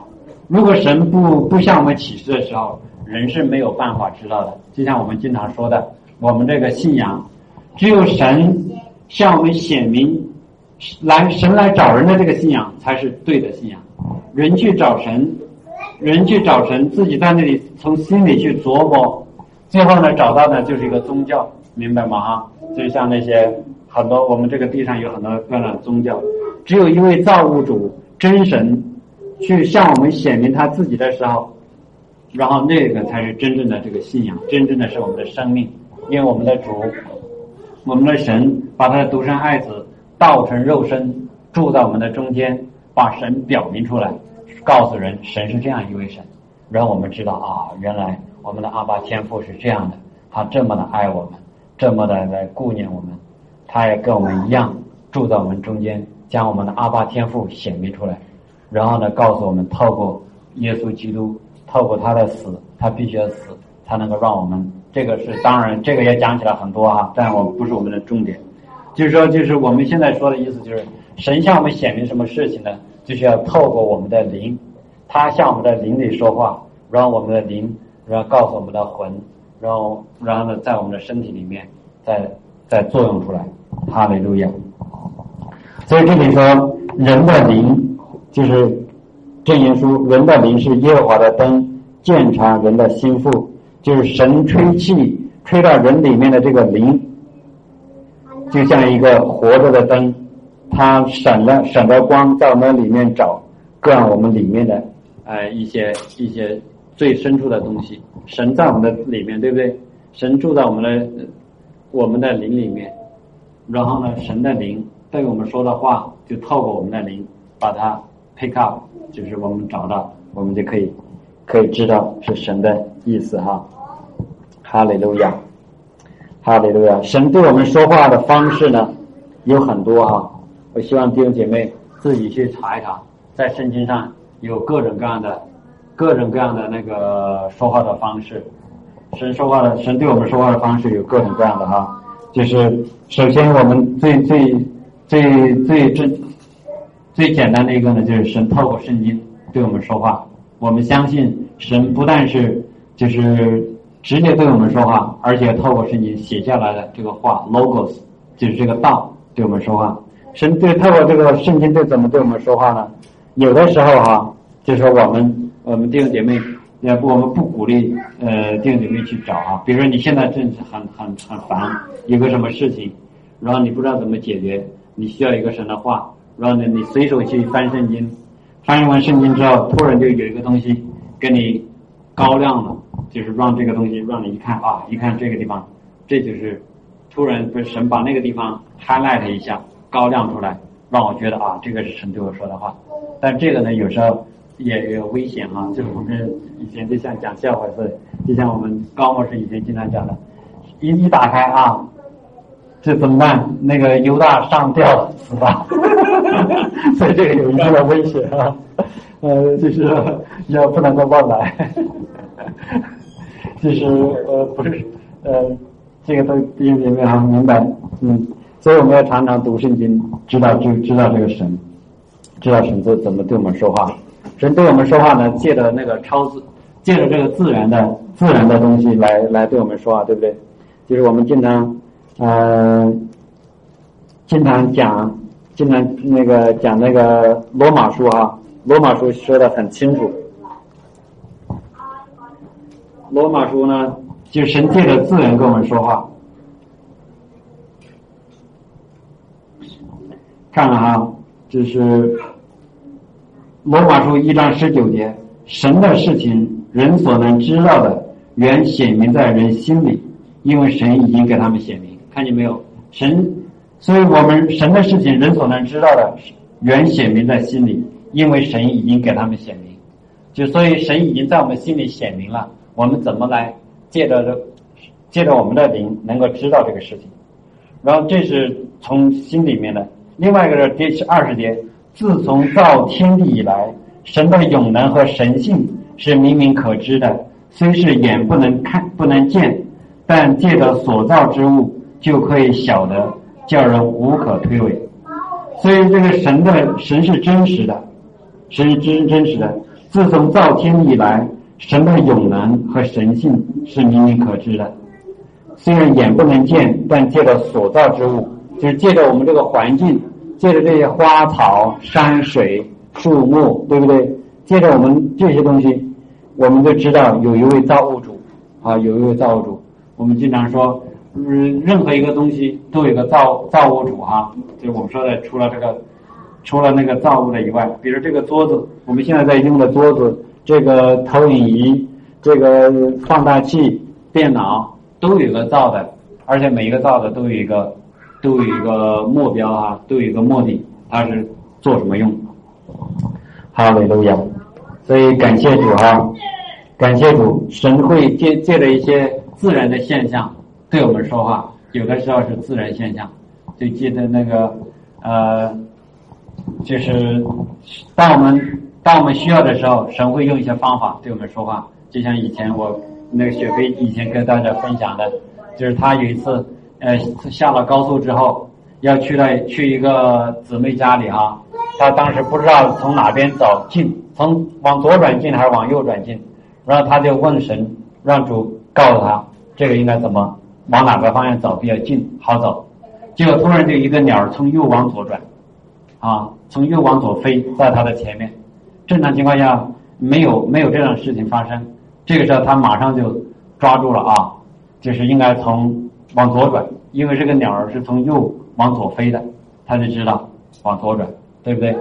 如果神不不向我们启示的时候，人是没有办法知道的。就像我们经常说的，我们这个信仰，只有神向我们显明，来神来找人的这个信仰才是对的信仰。人去找神，人去找神，自己在那里从心里去琢磨，最后呢找到的就是一个宗教，明白吗？哈，就像那些很多我们这个地上有很多各种宗教，只有一位造物主真神。去向我们显明他自己的时候，然后那个才是真正的这个信仰，真正的是我们的生命。因为我们的主，我们的神把他的独生爱子道成肉身，住在我们的中间，把神表明出来，告诉人神是这样一位神。然后我们知道啊，原来我们的阿爸天父是这样的，他这么的爱我们，这么的来顾念我们，他也跟我们一样住在我们中间，将我们的阿爸天父显明出来，然后呢，告诉我们透过耶稣基督，透过他的死，他必须要死，才能够让我们。这个是当然，这个也讲起来很多哈，但我不是我们的重点。就是说，就是我们现在说的意思，就是神向我们显明什么事情呢？就是要透过我们的灵，他向我们的灵里说话，然后我们的灵，然后告诉我们的魂，然后然后呢，在我们的身体里面再再作用出来。哈利路亚。所以这里说，人的灵就是正言书，人的灵是耶和华的灯，鉴察人的心腹。就是神吹气吹到人里面的这个灵，就像一个活着的灯，它闪着闪着光在我们里面找，各我们里面的呃一些一些最深处的东西。神在我们的里面，对不对？神住在我们的我们的灵里面，然后呢，神的灵对我们说的话，就透过我们的灵把它 pick up，就是我们找到，我们就可以。可以知道是神的意思哈，哈利路亚，哈利路亚。神对我们说话的方式呢有很多哈，我希望弟兄姐妹自己去查一查，在圣经上有各种各样的、各种各样的那个说话的方式。神说话的，神对我们说话的方式有各种各样的哈。就是首先我们最最最最最最简单的一个呢，就是神透过圣经对我们说话。我们相信神不但是就是直接对我们说话，而且透过圣经写下来的这个话，logos 就是这个道对我们说话。神对透过这个圣经对怎么对我们说话呢？有的时候哈，就是我们我们弟兄姐妹，也不我们不鼓励呃弟兄姐妹去找啊。比如说你现在正很很很烦，有个什么事情，然后你不知道怎么解决，你需要一个神的话，然后呢你随手去翻圣经。翻译完圣经之后，突然就有一个东西给你高亮了，就是让这个东西让你一看啊，一看这个地方，这就是突然不是神把那个地方 highlight 一下，高亮出来，让我觉得啊，这个是神对我说的话。但这个呢，有时候也有危险啊，就是我们以前就像讲笑话似的，就像我们高老师以前经常讲的，一一打开啊。这怎么办？那个犹大上吊死了，所以这个有一定的危险啊。呃，就是要不能够乱来，就是呃不是呃这个都弟兄姐妹啊明白嗯，所以我们要常常读圣经，知道就知道这个神，知道神怎怎么对我们说话。神对我们说话呢，借着那个超自，借着这个自然的自然的东西来来对我们说话，对不对？就是我们经常。嗯，经常讲，经常那个讲那个罗马书啊，罗马书说的很清楚。罗马书呢，就神借着自然跟我们说话。看看哈，就是罗马书一章十九节，神的事情，人所能知道的，原显明在人心里，因为神已经给他们显明。看见没有？神，所以我们神的事情，人所能知道的，原显明在心里，因为神已经给他们显明。就所以神已经在我们心里显明了，我们怎么来借着这，借着我们的灵，能够知道这个事情。然后这是从心里面的。另外一个是第二十节，自从造天地以来，神的永能和神性是明明可知的，虽是眼不能看、不能见，但借着所造之物。就可以晓得叫人无可推诿，所以这个神的神是真实的，神是真真实的。自从造天以来，神的永能和神性是明明可知的。虽然眼不能见，但借着所造之物，就是借着我们这个环境，借着这些花草、山水、树木，对不对？借着我们这些东西，我们就知道有一位造物主啊，有一位造物主。我们经常说。嗯，任何一个东西都有个造造物主哈，就我们说的，除了这个，除了那个造物的以外，比如这个桌子，我们现在在用的桌子，这个投影仪，这个放大器，电脑都有个造的，而且每一个造的都有一个，都有一个目标啊，都有一个目的，它是做什么用？哈利路亚，所以感谢主哈，感谢主，神会借借着一些自然的现象对我们说话，有的时候是自然现象，就记得那个呃，就是当我们当我们需要的时候，神会用一些方法对我们说话，就像以前我那个雪飞以前跟大家分享的，就是他有一次呃下了高速之后要去了去一个姊妹家里哈，他当时不知道从哪边走进，从往左转进还是往右转进。然后他就问神，让主告诉他这个应该怎么往哪个方向走比较近好走。结果突然就一个鸟从右往左转，啊，从右往左飞在它的前面。正常情况下没有没有这样的事情发生。这个时候他马上就抓住了啊，就是应该从往左转，因为这个鸟儿是从右往左飞的，他就知道往左转，对不对？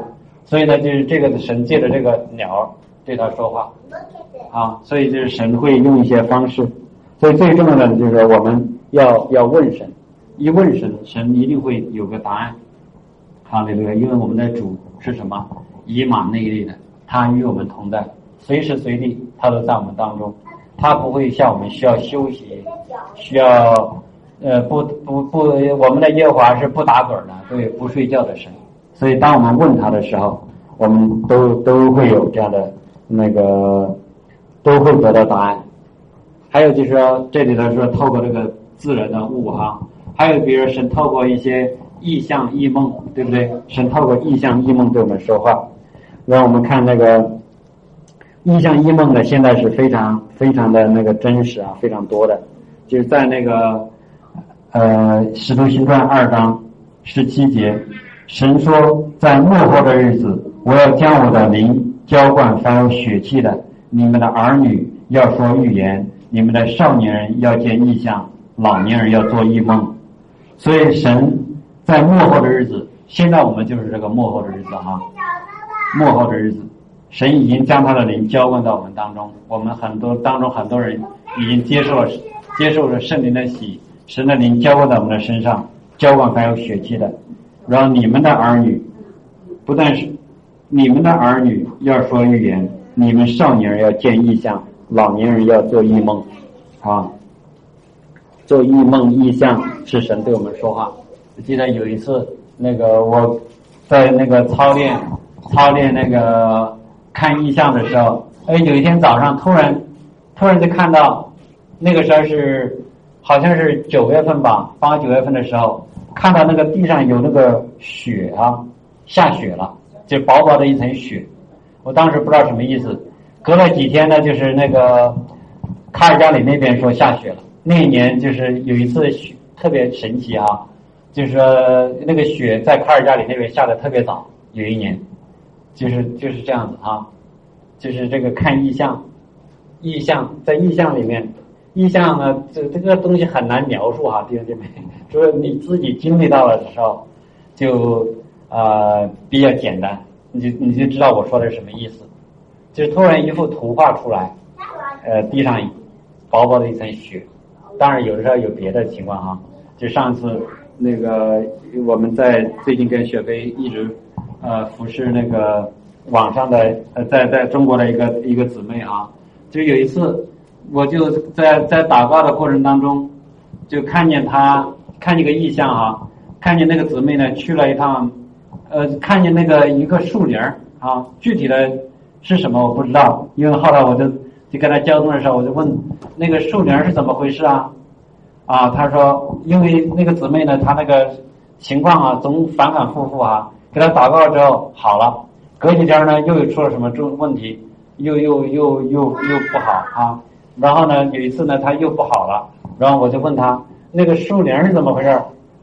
所以呢，就是这个神借着这个鸟对他说话。啊，所以就是神会用一些方式，所以最重要的就是我们要要问神，一问神，神一定会有个答案。好，对不对？因为我们的主是什么？以马内利的，他与我们同在，随时随地他都在我们当中，他不会像我们需要休息，需要呃不不不，我们的耶和华是不打盹的，对，不睡觉的神。所以当我们问他的时候，我们都都会有这样的那个。都会得到答案。还有就是说，这里头说透过这个自然的物哈，还有比如神透过一些意象异梦，对不对？神透过意象异梦对我们说话。让我们看那个意象异梦的，现在是非常非常的那个真实啊，非常多的。就是在那个呃《使徒行传》二章十七节，神说：“在末后的日子，我要将我的灵浇灌凡有血气的。”你们的儿女要说预言，你们的少年人要见异象，老年人要做异梦。所以神在幕后的日子，现在我们就是这个幕后的日子哈。幕后的日子，神已经将他的灵浇灌到我们当中，我们很多当中很多人已经接受了接受了圣灵的喜，神的灵浇灌在我们的身上，浇灌还有血气的。然后你们的儿女，不但是你们的儿女要说预言。你们少年人要见异象，老年人要做异梦，啊，做异梦异象是神对我们说话。我记得有一次，那个我在那个操练操练那个看异象的时候，哎，有一天早上突然突然就看到，那个时候是好像是九月份吧，八九月份的时候，看到那个地上有那个雪啊，下雪了，就薄薄的一层雪。我当时不知道什么意思，隔了几天呢，就是那个卡尔加里那边说下雪了。那一年就是有一次雪特别神奇啊，就是说那个雪在卡尔加里那边下的特别早。有一年，就是就是这样子啊，就是这个看意象，意象在意象里面，意象呢这这个东西很难描述哈，弟兄姐妹，就是你自己经历到了的时候，就呃比较简单。你就你就知道我说的是什么意思，就突然一幅图画出来，呃，地上薄薄的一层雪，当然有的时候有别的情况哈，就上次那个我们在最近跟雪飞一直呃服侍那个网上的呃在在中国的一个一个姊妹啊，就有一次我就在在打卦的过程当中，就看见他看见个异象啊，看见那个姊妹呢去了一趟。呃，看见那个一个树林儿啊，具体的是什么我不知道，因为后来我就就跟他交通的时候，我就问那个树林是怎么回事啊？啊，他说因为那个姊妹呢，她那个情况啊，总反反复复啊，给他祷告之后好了，隔几天呢又出了什么重问题，又又又又又不好啊，然后呢有一次呢他又不好了，然后我就问他那个树林是怎么回事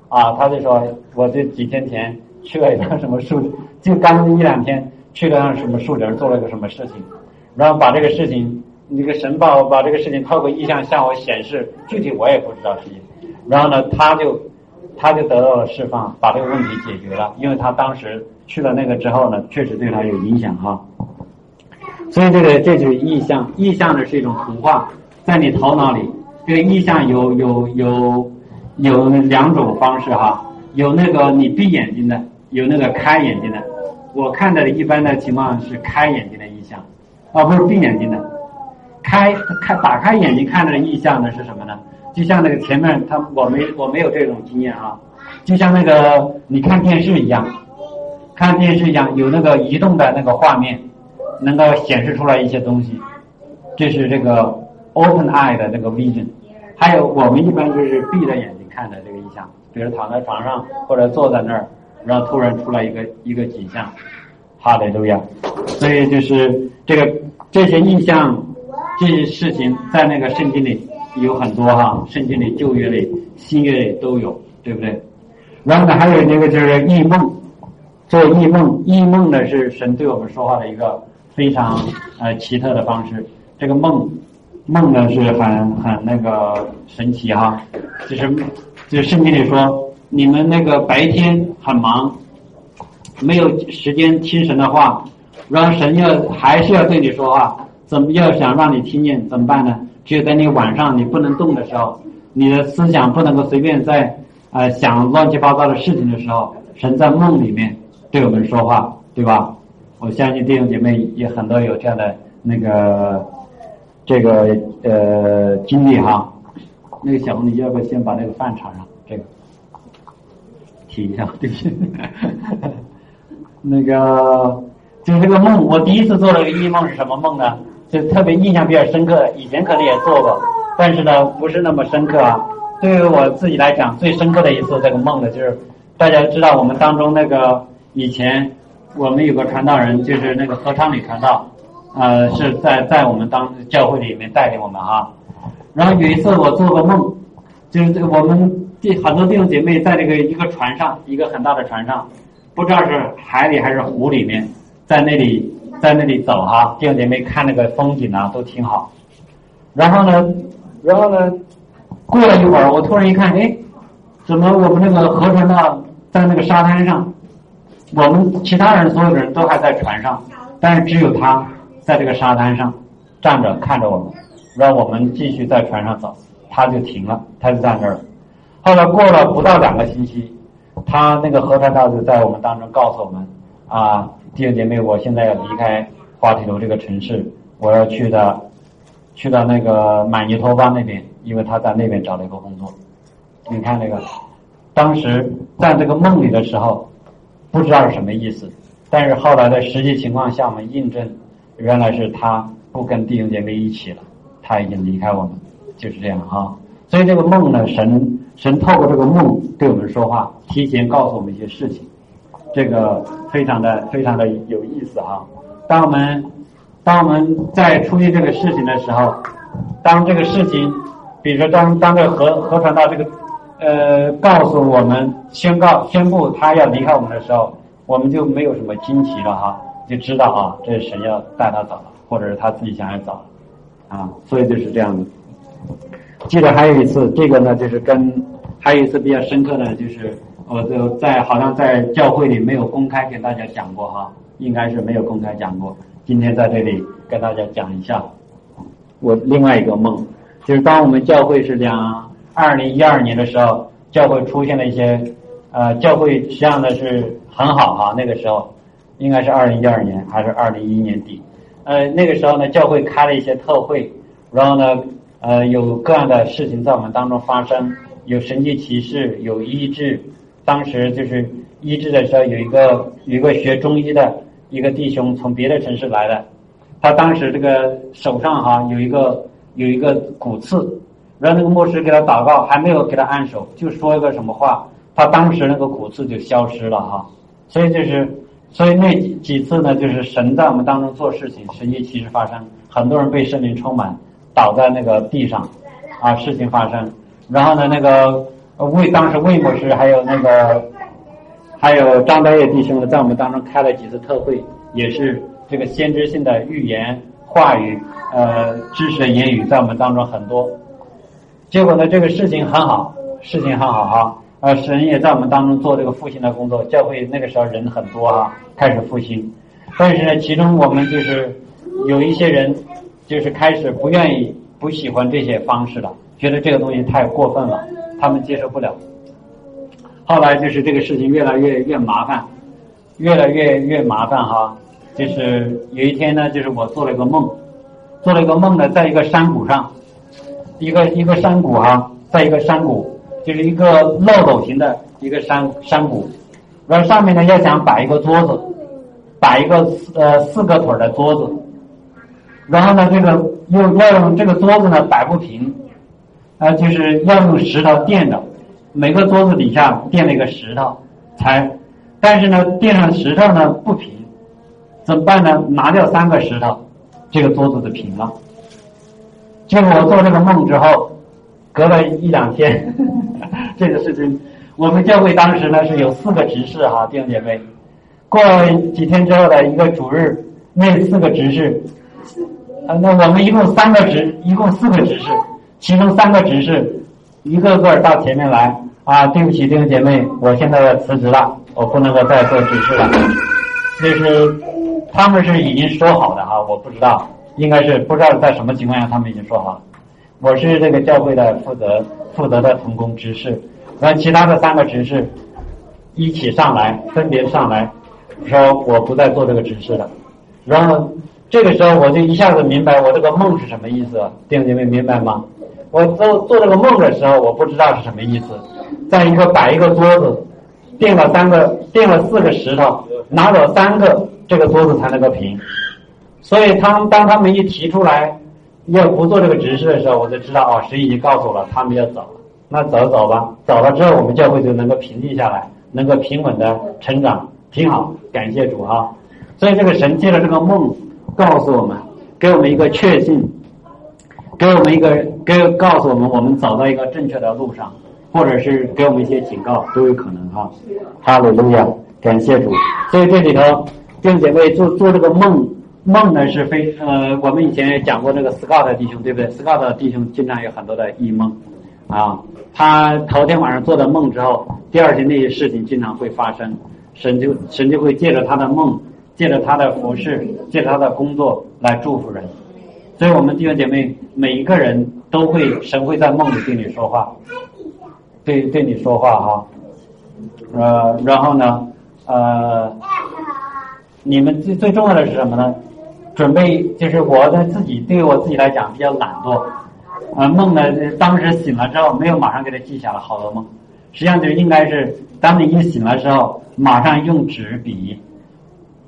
啊？他就说我这几天前。去了一趟什么树，就刚一两天去了趟什么树林，做了个什么事情，然后把这个事情，那个神报把这个事情透过意象向我显示，具体我也不知道是。然后呢，他就他就得到了释放，把这个问题解决了，因为他当时去了那个之后呢，确实对他有影响哈。所以这个这就是意象，意象呢是一种图画，在你头脑里，这个意象有有有有两种方式哈，有那个你闭眼睛的。有那个开眼睛的，我看到的一般的情况是开眼睛的意象，啊，不是闭眼睛的。开开打开眼睛看到的意象呢是什么呢？就像那个前面他我没我没有这种经验啊，就像那个你看电视一样，看电视一样有那个移动的那个画面，能够显示出来一些东西，这是这个 open eye 的那个 vision。还有我们一般就是闭着眼睛看的这个意象，比如躺在床上或者坐在那儿，然后突然出来一个一个景象，哈利路亚。所以就是这个这些意象。这些事情在那个圣经里有很多哈，圣经里旧约里、新约里都有，对不对？然后呢，还有那个就是异梦，做异梦，异梦呢是神对我们说话的一个非常呃奇特的方式。这个梦，梦呢是很很那个神奇哈，就是就是圣经里说，你们那个白天很忙，没有时间听神的话，然后神要还是要对你说话。怎么要想让你听见怎么办呢？只有在你晚上你不能动的时候，你的思想不能够随便在啊想乱七八糟的事情的时候，神在梦里面对我们说话，对吧？我相信弟兄姐妹也很多有这样的那个这个呃经历哈。那个小红，你要不要先把那个饭插上？这个提一下，对不起。那个就是这个梦，我第一次做了个异梦是什么梦呢？就特别印象比较深刻，以前可能也做过，但是呢不是那么深刻啊。对于我自己来讲，最深刻的一次这个梦呢，就是大家知道我们当中那个以前我们有个传道人，就是那个合昌里传道，呃是在在我们当教会里面带领我们啊。然后有一次我做个梦，就是这个我们弟很多弟兄姐妹在这个一个船上，一个很大的船上，不知道是海里还是湖里面，在那里。在那里走哈，弟兄姐妹看那个风景啊，都挺好。然后呢，然后呢，过了一会儿，我突然一看，哎，怎么我们那个河船呢，在那个沙滩上？我们其他人所有的人都还在船上，但是只有他在这个沙滩上站着看着我们，让我们继续在船上走，他就停了，他就在那儿了。后来过了不到两个星期，他那个河船大就在我们当中告诉我们啊。弟兄姐妹，我现在要离开花体楼这个城市，我要去的，去到那个满尼托巴那边，因为他在那边找了一个工作。你看那个，当时在这个梦里的时候，不知道是什么意思，但是后来的实际情况向我们印证，原来是他不跟弟兄姐妹一起了，他已经离开我们，就是这样哈。所以这个梦呢，神神透过这个梦对我们说话，提前告诉我们一些事情。这个非常的非常的有意思啊。当我们当我们在处理这个事情的时候，当这个事情，比如说当当这个河河传到这个呃告诉我们宣告宣布他要离开我们的时候，我们就没有什么惊奇了哈，就知道啊，这是神要带他走了，或者是他自己想要走啊，所以就是这样的。记得还有一次，这个呢就是跟还有一次比较深刻的就是。我就在好像在教会里没有公开给大家讲过哈，应该是没有公开讲过。今天在这里跟大家讲一下，我另外一个梦，就是当我们教会是讲二零一二年的时候，教会出现了一些呃，教会实际上呢是很好哈，那个时候应该是二零一二年还是二零一一年底，呃，那个时候呢教会开了一些特会，然后呢呃有各样的事情在我们当中发生，有神迹奇事，有医治。当时就是医治的时候，有一个有一个学中医的一个弟兄从别的城市来的，他当时这个手上哈有一个有一个骨刺，然后那个牧师给他祷告，还没有给他按手，就说一个什么话，他当时那个骨刺就消失了哈。所以就是所以那几次呢，就是神在我们当中做事情，神迹其实发生，很多人被圣灵充满，倒在那个地上，啊，事情发生，然后呢那个。魏当时魏牧师还有那个，还有张德业弟兄呢，在我们当中开了几次特会，也是这个先知性的预言话语，呃，知识的言语在我们当中很多。结果呢，这个事情很好，事情很好哈，呃，神也在我们当中做这个复兴的工作，教会那个时候人很多啊，开始复兴。但是呢，其中我们就是有一些人，就是开始不愿意、不喜欢这些方式了，觉得这个东西太过分了。他们接受不了，后来就是这个事情越来越越麻烦，越来越越麻烦哈。就是有一天呢，就是我做了一个梦，做了一个梦呢，在一个山谷上，一个一个山谷哈，在一个山谷，就是一个漏斗形的一个山山谷，然后上面呢要想摆一个桌子，摆一个呃四个腿的桌子，然后呢这个又要用这个桌子呢摆不平，呃就是要用石头垫着，每个桌子底下垫了一个石头才，但是呢垫上石头呢不平。怎么办呢？拿掉三个石头，这个桌子就平了。结果我做这个梦之后，隔了一两天，这个事情，我们教会当时呢是有四个执事哈，弟兄姐妹。过了几天之后的一个主日，那四个执事，啊，那我们一共三个执，一共四个执事，其中三个执事一个个到前面来啊，对不起，弟兄姐妹，我现在要辞职了，我不能够再做执事了，就是。他们是已经说好的哈，我不知道，应该是不知道在什么情况下他们已经说好了。我是这个教会的负责负责的同工执事，然后其他的三个执事一起上来，分别上来说我不再做这个执事了。然后这个时候我就一下子明白我这个梦是什么意思，弟兄姐妹明白吗？我做做这个梦的时候，我不知道是什么意思，在一个摆一个桌子，垫了三个垫了四个石头，拿走三个。这个桌子才能够平，所以他们当他们一提出来要不做这个执事的时候，我就知道哦，神已经告诉我了，他们要走了。那走走吧，走了之后，我们教会就能够平静下来，能够平稳的成长，挺好。感谢主啊！所以这个神借了这个梦告诉我们，给我们一个确信，给我们一个给告诉我们，我们走到一个正确的路上，或者是给我们一些警告，都有可能哈。哈利路亚，感谢主。所以这里头。弟兄姐妹做做这个梦梦呢是非呃，我们以前也讲过那个 Scott 弟兄对不对？Scott 弟兄经常有很多的异梦啊，他头天晚上做的梦之后，第二天那些事情经常会发生，神就神就会借着他的梦，借着他的服饰，借着他的工作来祝福人。所以我们弟兄姐妹每一个人都会神会在梦里对你说话，对对你说话哈，呃，然后呢呃。你们最最重要的是什么呢？准备就是我的自己，对于我自己来讲比较懒惰，啊梦呢，当时醒了之后没有马上给他记下了好多梦，实际上就应该是当你一醒了之后，马上用纸笔，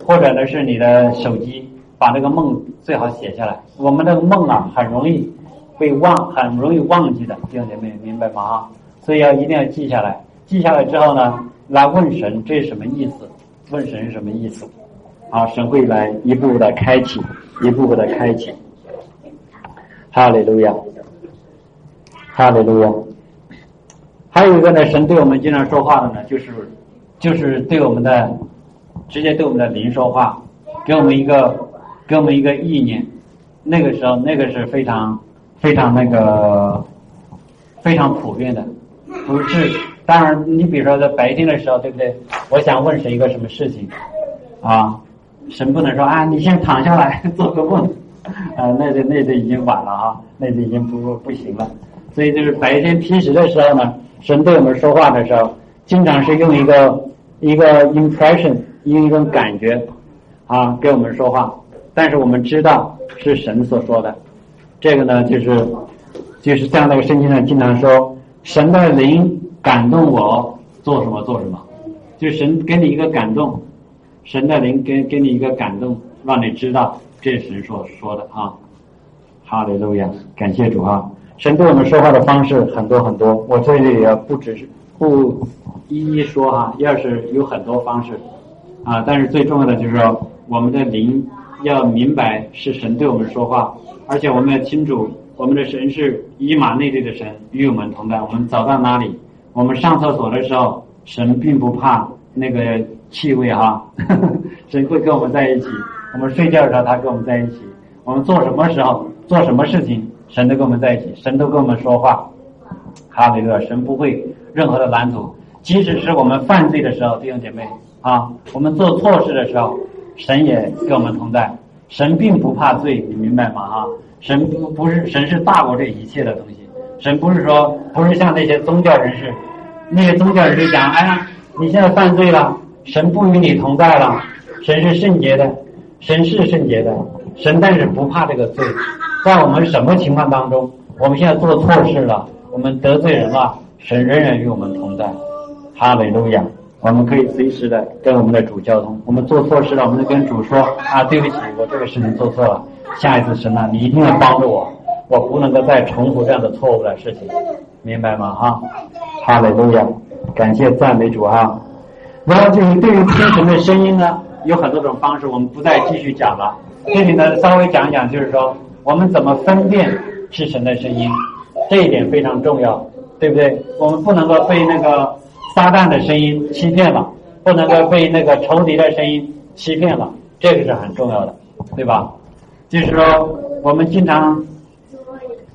或者呢是你的手机，把这个梦最好写下来。我们的梦啊很容易被忘，很容易忘记的，弟兄姐妹明白吗？啊，所以要一定要记下来。记下来之后呢，来问神这是什么意思？问神是什么意思？啊，神会来一步步的开启，一步步的开启。哈利路亚，哈利路亚。还有一个呢，神对我们经常说话的呢，就是就是对我们的直接对我们的灵说话，给我们一个给我们一个意念。那个时候，那个是非常非常那个非常普遍的，不是。当然，你比如说在白天的时候，对不对？我想问谁一个什么事情啊？神不能说啊，你先躺下来做个梦，啊，那就那就已经晚了啊，那就已经不不行了。所以就是白天平时的时候呢，神对我们说话的时候，经常是用一个一个 impression，用一种感觉啊，给我们说话。但是我们知道是神所说的，这个呢，就是就是像那个圣经上经常说，神的灵感动我做什么做什么，就神给你一个感动。神的灵给给你一个感动，让你知道这是神所说的啊。哈利路亚，感谢主啊！神对我们说话的方式很多很多，我这里也不只是不一一说哈，要是有很多方式啊，但是最重要的就是说，我们的灵要明白是神对我们说话，而且我们要清楚，我们的神是以马内利的神，与我们同在。我们走到哪里，我们上厕所的时候，神并不怕那个。气味哈，神会跟我们在一起。我们睡觉的时候，他跟我们在一起。我们做什么时候做什么事情，神都跟我们在一起，神都跟我们说话。哈利路亚，神不会任何的拦阻。即使是我们犯罪的时候，弟兄姐妹啊，我们做错事的时候，神也跟我们同在。神并不怕罪，你明白吗？哈，神不不是神是大过这一切的东西。神不是说不是像那些宗教人士，那些宗教人士讲，哎呀，你现在犯罪了。神不与你同在了，神是圣洁的，神是圣洁的，神但是不怕这个罪。在我们什么情况当中，我们现在做错事了，我们得罪人了，神仍然与我们同在。哈利路亚！我们可以随时的跟我们的主交通。我们做错事了，我们就跟主说啊，对不起，我这个事情做错了。下一次神啊，你一定要帮助我，我不能够再重复这样的错误的事情，明白吗？哈，哈利路亚！感谢赞美主哈。然后就是对于天神的声音呢，有很多种方式，我们不再继续讲了。这里呢，稍微讲一讲，就是说我们怎么分辨是神的声音，这一点非常重要，对不对？我们不能够被那个。撒旦的声音欺骗了，不能够被那个仇敌的声音欺骗了，这个是很重要的，对吧？就是说，我们经常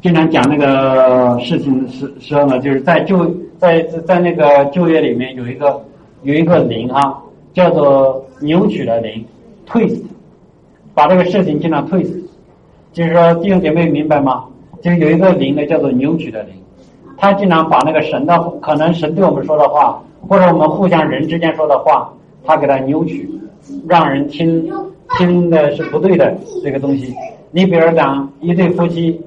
经常讲那个事情时时候呢，就是在就在在那个就业里面有一个有一个零啊，叫做扭曲的零，twist，把这个事情经常 twist，就是说弟兄姐妹明白吗？就有一个零呢，叫做扭曲的零。他经常把那个神的可能神对我们说的话，或者我们互相人之间说的话，他给他扭曲，让人听听的是不对的这个东西。你比如讲一对夫妻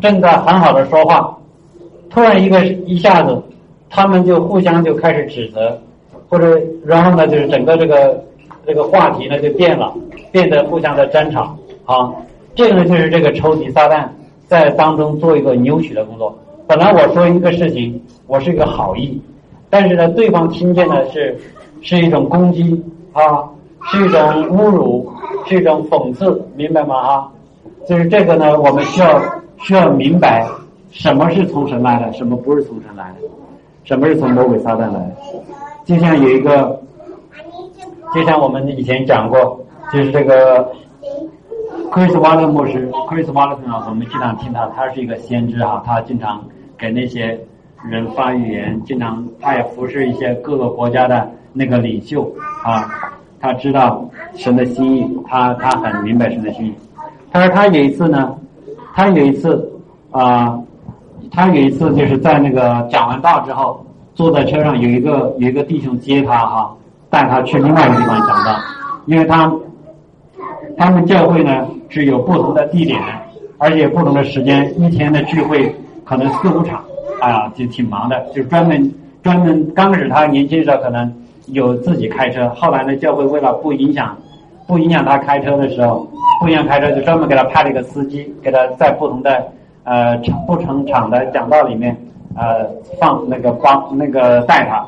正在很好的说话，突然一个一下子，他们就互相就开始指责，或者然后呢就是整个这个这个话题呢就变了，变得互相的争吵啊。这个呢就是这个抽敌撒旦在当中做一个扭曲的工作。本来我说一个事情，我是一个好意，但是呢，对方听见的是是一种攻击啊，是一种侮辱，是一种讽刺，明白吗？啊，就是这个呢，我们需要需要明白什么是从神来的，什么不是从神来的，什么是从魔鬼撒旦来的。就像有一个，就像我们以前讲过，就是这个。Chris Wallace 牧师，Chris Wallace 啊，我们经常听他，他是一个先知哈，他经常给那些人发语言，经常他也服侍一些各个国家的那个领袖啊，他知道神的心意，他他很明白神的心意。他说他有一次呢，他有一次啊，他有一次就是在那个讲完道之后，坐在车上有一个有一个弟兄接他哈，带他去另外一个地方讲道，因为他他们教会呢。是有不同的地点，而且不同的时间，一天的聚会可能四五场，哎呀，就挺忙的。就专门专门刚开始他年轻的时候可能有自己开车，后来呢，教会为了不影响不影响他开车的时候，不影响开车，就专门给他派了一个司机，给他在不同的呃不成场的讲道里面呃放那个帮那个带他，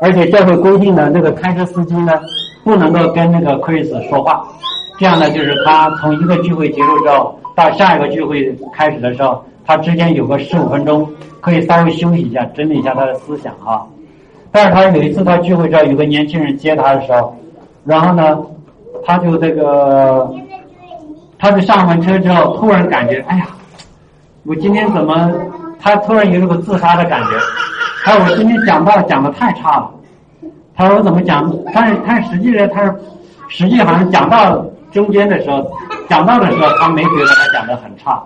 而且教会规定呢那个开车司机呢不能够跟那个 Chris 说话。这样呢，就是他从一个聚会结束之后到下一个聚会开始的时候，他之间有个十五分钟可以稍微休息一下，整理一下他的思想哈。但是他有一次他聚会之后，有个年轻人接他的时候，然后呢，他就这个，他就上完车之后，突然感觉，哎呀，我今天怎么？他突然有一个自杀的感觉。他说我今天讲道讲的太差了。他说我怎么讲？但是他实际上他是，实际好像讲到。中间的时候，讲到的时候，他没觉得他讲的很差，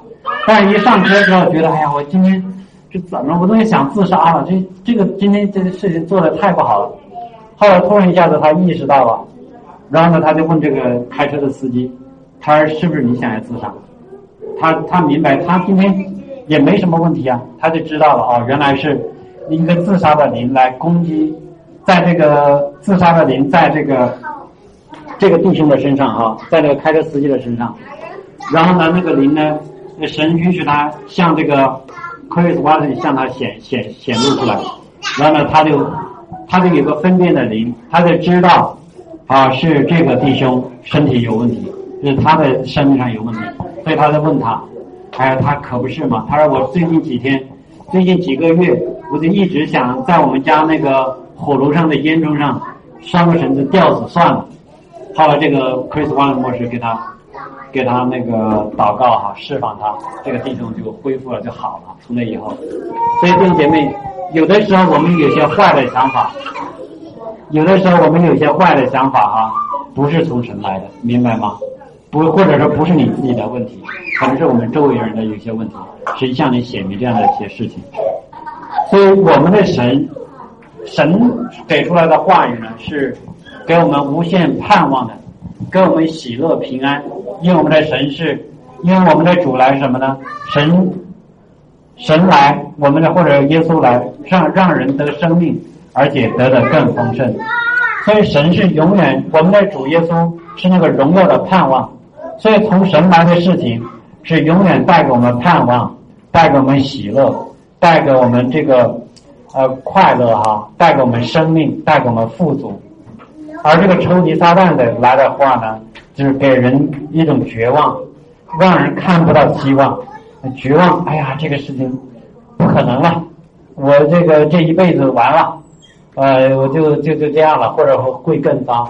但是一上车之后，觉得哎呀，我今天这怎么我都想自杀了，这这个今天这个事情做的太不好了。后来突然一下子他意识到了，然后呢，他就问这个开车的司机，他说是不是你想要自杀？他他明白，他今天也没什么问题啊，他就知道了哦，原来是一个自杀的灵来攻击，在这个自杀的灵在这个。这个弟兄的身上哈，在这个开车司机的身上，然后呢，那个灵呢，神允许他向这个 Chris Watson 向他显显显露出来，然后呢，他就他就有个分辨的灵，他就知道啊是这个弟兄身体有问题，是他的生命上有问题，所以他在问他，哎，他可不是嘛？他说我最近几天，最近几个月，我就一直想在我们家那个火炉上的烟囱上拴个绳子吊死算了。到了这个 Chris One 模式给他，给他那个祷告哈，释放他，这个弟兄就恢复了就好了。从那以后，所以弟兄姐妹，有的时候我们有些坏的想法，有的时候我们有些坏的想法哈，不是从神来的，明白吗？不，或者说不是你自己的问题，可能是我们周围人的有些问题，是向你显明这样的一些事情。所以我们的神，神给出来的话语呢是。给我们无限盼望的，给我们喜乐平安，因为我们的神是，因为我们的主来什么呢？神神来，我们的或者耶稣来，让让人得生命，而且得的更丰盛。所以神是永远，我们的主耶稣是那个荣耀的盼望。所以从神来的事情是永远带给我们盼望，带给我们喜乐，带给我们这个呃快乐哈，带给我们生命，带给我们富足。而这个超级撒旦的来的话呢，就是给人一种绝望，让人看不到希望，绝望。哎呀，这个事情不可能了，我这个这一辈子完了，呃，我就就就这样了，或者会更糟。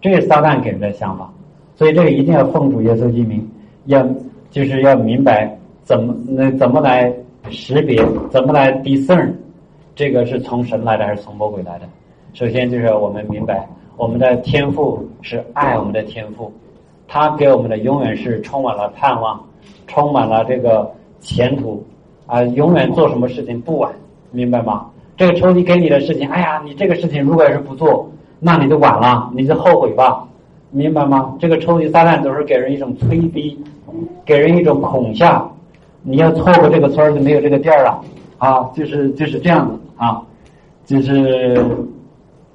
这是撒旦给人的想法，所以这个一定要奉主耶稣之名，要就是要明白怎么那怎么来识别，怎么来 discern，这个是从神来的还是从魔鬼来的。首先就是我们明白，我们的天赋是爱我们的天赋，他给我们的永远是充满了盼望，充满了这个前途，啊，永远做什么事情不晚，明白吗？这个抽屉给你的事情，哎呀，你这个事情如果要是不做，那你就晚了，你就后悔吧，明白吗？这个抽屉撒旦都是给人一种催逼，给人一种恐吓，你要错过这个村就没有这个店了，啊，就是就是这样子啊，就是。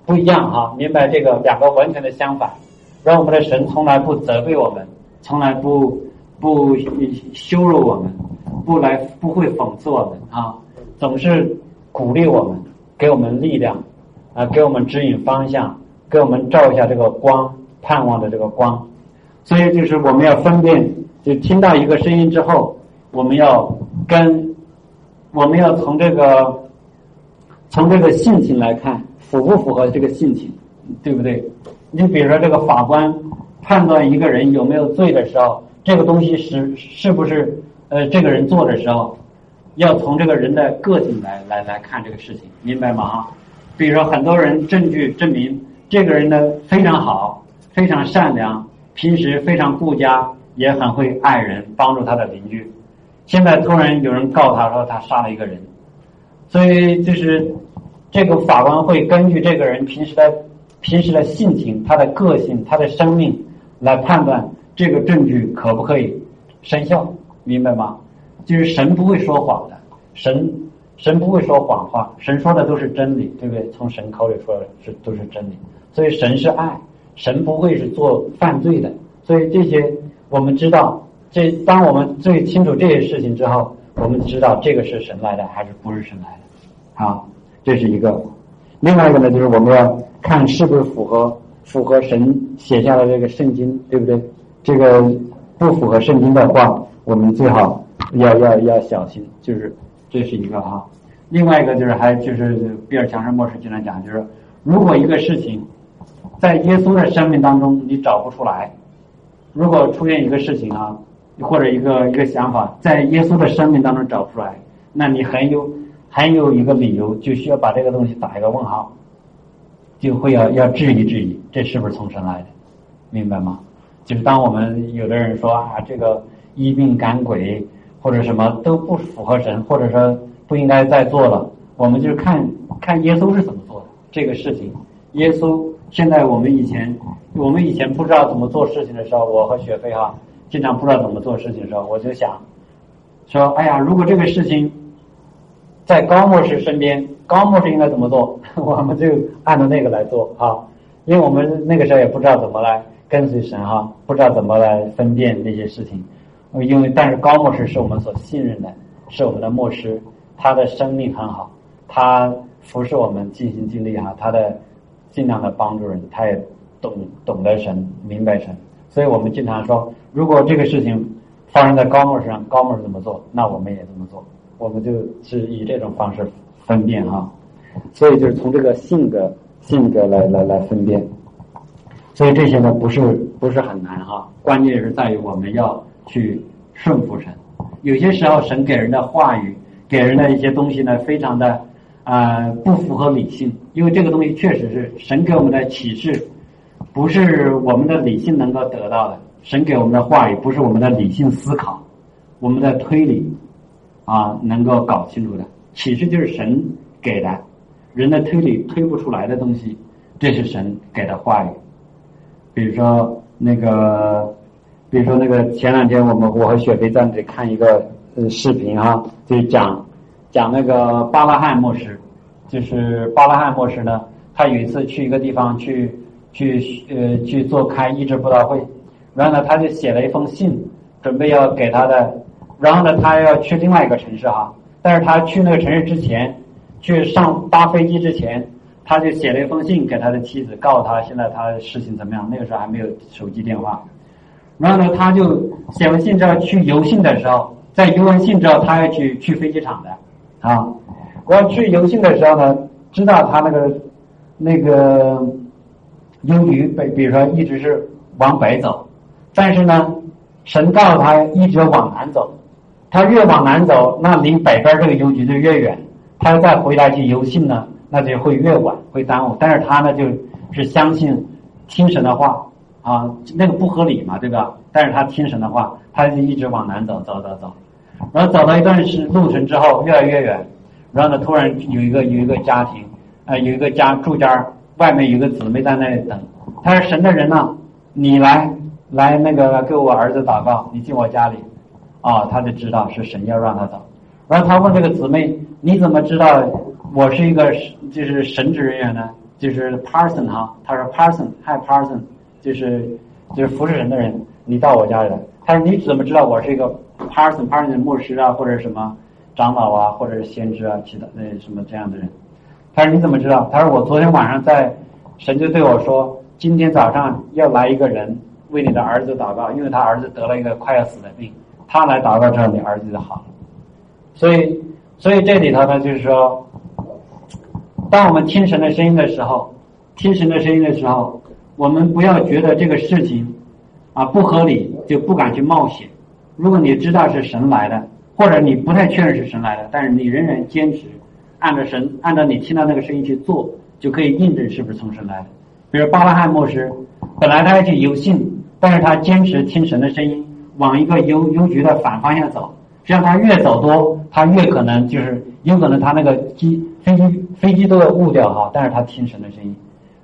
不一样哈，明白这个两个完全的相反，让我们的神从来不责备我们，从来不不羞辱我们，不来不会讽刺我们啊，总是鼓励我们，给我们力量啊，给我们指引方向，给我们照一下这个光，盼望的这个光。所以就是我们要分辨，就听到一个声音之后，我们要跟我们要从这个从这个性情来看。符不符合这个性情，对不对？你比如说，这个法官判断一个人有没有罪的时候，这个东西是是不是呃这个人做的时候，要从这个人的个性来来来看这个事情，明白吗？啊，比如说很多人证据证明这个人呢非常好，非常善良，平时非常顾家，也很会爱人，帮助他的邻居。现在突然有人告他说他杀了一个人，所以就是。这个法官会根据这个人平时的平时的性情、他的个性、他的生命来判断这个证据可不可以生效，明白吗？就是神不会说谎的，神神不会说谎话，神说的都是真理，对不对？从神口里说的是都是真理，所以神是爱，神不会是做犯罪的。所以这些我们知道，这当我们最清楚这些事情之后，我们知道这个是神来的还是不是神来的，啊？这是一个，另外一个呢，就是我们要看是不是符合符合神写下的这个圣经，对不对？这个不符合圣经的话，我们最好要要要小心。就是这是一个哈，另外一个就是还就是比尔强生博士经常讲，就是如果一个事情在耶稣的生命当中你找不出来，如果出现一个事情啊，或者一个一个想法在耶稣的生命当中找不出来，那你很有。还有一个理由，就需要把这个东西打一个问号，就会要要质疑质疑，这是不是从神来的？明白吗？就是当我们有的人说啊，这个医病赶鬼或者什么都不符合神，或者说不应该再做了，我们就看看耶稣是怎么做的这个事情。耶稣现在我们以前我们以前不知道怎么做事情的时候，我和雪飞哈经常不知道怎么做事情的时候，我就想说，哎呀，如果这个事情。在高牧师身边，高牧师应该怎么做，我们就按照那个来做啊。因为我们那个时候也不知道怎么来跟随神哈，不知道怎么来分辨那些事情。因为但是高牧师是我们所信任的，是我们的牧师，他的生命很好，他服侍我们尽心尽力哈，他的尽量的帮助人，他也懂懂得神，明白神。所以我们经常说，如果这个事情发生在高牧身上，高牧师怎么做，那我们也这么做。我们就是以这种方式分辨哈，所以就是从这个性格性格来来来分辨，所以这些呢不是不是很难哈，关键是在于我们要去顺服神。有些时候神给人的话语，给人的一些东西呢，非常的啊不符合理性，因为这个东西确实是神给我们的启示，不是我们的理性能够得到的。神给我们的话语不是我们的理性思考，我们的推理。啊，能够搞清楚的启示就是神给的，人的推理推不出来的东西，这是神给的话语。比如说那个，比如说那个前两天我们我和雪飞在那里看一个呃视频哈，就讲讲那个巴拉汉牧师，就是巴拉汉牧师呢，他有一次去一个地方去去呃去做开医治布道会，然后呢他就写了一封信，准备要给他的，然后呢他要去另外一个城市哈，但是他去那个城市之前，去上搭飞机之前。他就写了一封信给他的妻子，告诉他现在他事情怎么样。那个时候还没有手机电话，然后呢，他就写完信之后去邮信的时候，在邮完信之后，他要去去飞机场的啊。我要去邮信的时候呢，知道他那个那个邮局北，比如说一直是往北走，但是呢，神告诉他一直往南走，他越往南走，那离北边这个邮局就越远，他再回来去邮信呢。那就会越晚，会耽误。但是他呢，就是相信听神的话啊，那个不合理嘛，对吧？但是他听神的话，他就一直往南走，走走走，然后走到一段是路程之后，越来越远，然后呢，突然有一个有一个家庭，啊，有一个家住家外面有个姊妹在那里等。他说：“神的人呢，你来来那个给我儿子祷告，你进我家里。”啊，他就知道是神要让他走。然后他问这个姊妹：“你怎么知道？”我是一个就是神职人员呢，就是 person 哈，他说 person，hi person，就是就是服侍人的人，你到我家里来。他说你怎么知道我是一个 person，person 牧师啊，或者什么长老啊，或者是先知啊，其他那什么这样的人？他说你怎么知道？他说我昨天晚上在神就对我说，今天早上要来一个人为你的儿子祷告，因为他儿子得了一个快要死的病，他来祷告之后，你儿子就好了。所以，所以这里头呢，就是说。当我们听神的声音的时候，听神的声音的时候，我们不要觉得这个事情啊不合理，就不敢去冒险。如果你知道是神来的，或者你不太确认是神来的，但是你仍然坚持按照神按照你听到那个声音去做，就可以印证是不是从神来的。比如巴拉汉牧师，本来他要去游信，但是他坚持听神的声音，往一个邮邮局的反方向走。实际上他越走多，他越可能就是有可能他那个机。飞机飞机都要误掉哈，但是他听神的声音，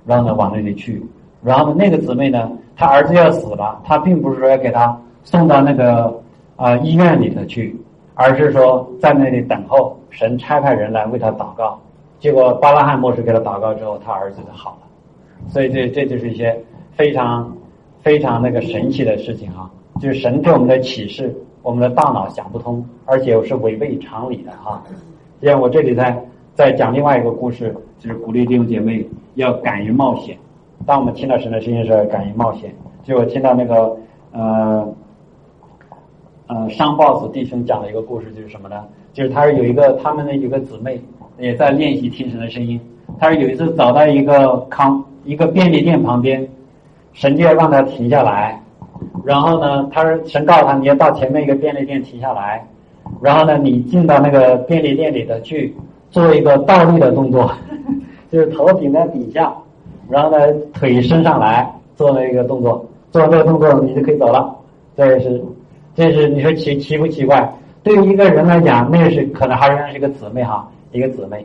然后呢往那里去，然后那个姊妹呢，她儿子要死了，她并不是说要给他送到那个啊医院里头去，而是说在那里等候神差派人来为他祷告。结果巴拉汉牧师给他祷告之后，他儿子就好了。所以这这就是一些非常非常那个神奇的事情哈，就是神给我们的启示，我们的大脑想不通，而且是违背常理的哈。像我这里在。再讲另外一个故事，就是鼓励弟兄姐妹要敢于冒险。当我们听到神的声音时候，敢于冒险。就我听到那个呃呃商 boss 弟兄讲的一个故事，就是什么呢？就是他是有一个他们的有个姊妹也在练习听神的声音。他是有一次走到一个康一个便利店旁边，神就要让他停下来。然后呢，他说神告诉他你要到前面一个便利店停下来，然后呢你进到那个便利店里头去。做一个倒立的动作，就是头顶在底下，然后呢腿伸上来做那个动作，做完这个动作你就可以走了。这是，这是你说奇奇不奇怪？对于一个人来讲，那是可能还是是一个姊妹哈，一个姊妹，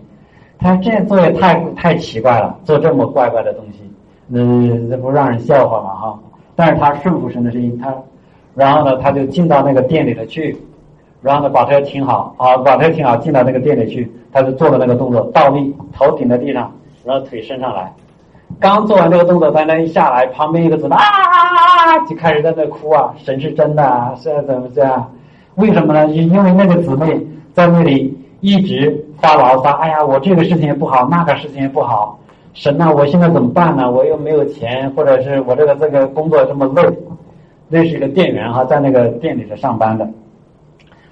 他这做也太太奇怪了，做这么怪怪的东西，那那不让人笑话吗哈？但是他顺服神的声音，他，然后呢他就进到那个店里头去。然后呢，把车停好，啊，把车停好，进到那个店里去，他就做了那个动作，倒立，头顶在地上，然后腿伸上来。刚做完这个动作，在那一下来，旁边一个姊妹啊，就开始在那哭啊，神是真的，是怎么这样？为什么呢？因因为那个姊妹在那里一直发牢骚，哎呀，我这个事情也不好，那个事情也不好，神呐，我现在怎么办呢？我又没有钱，或者是我这个这个工作这么累。那是一个店员哈，在那个店里头上班的。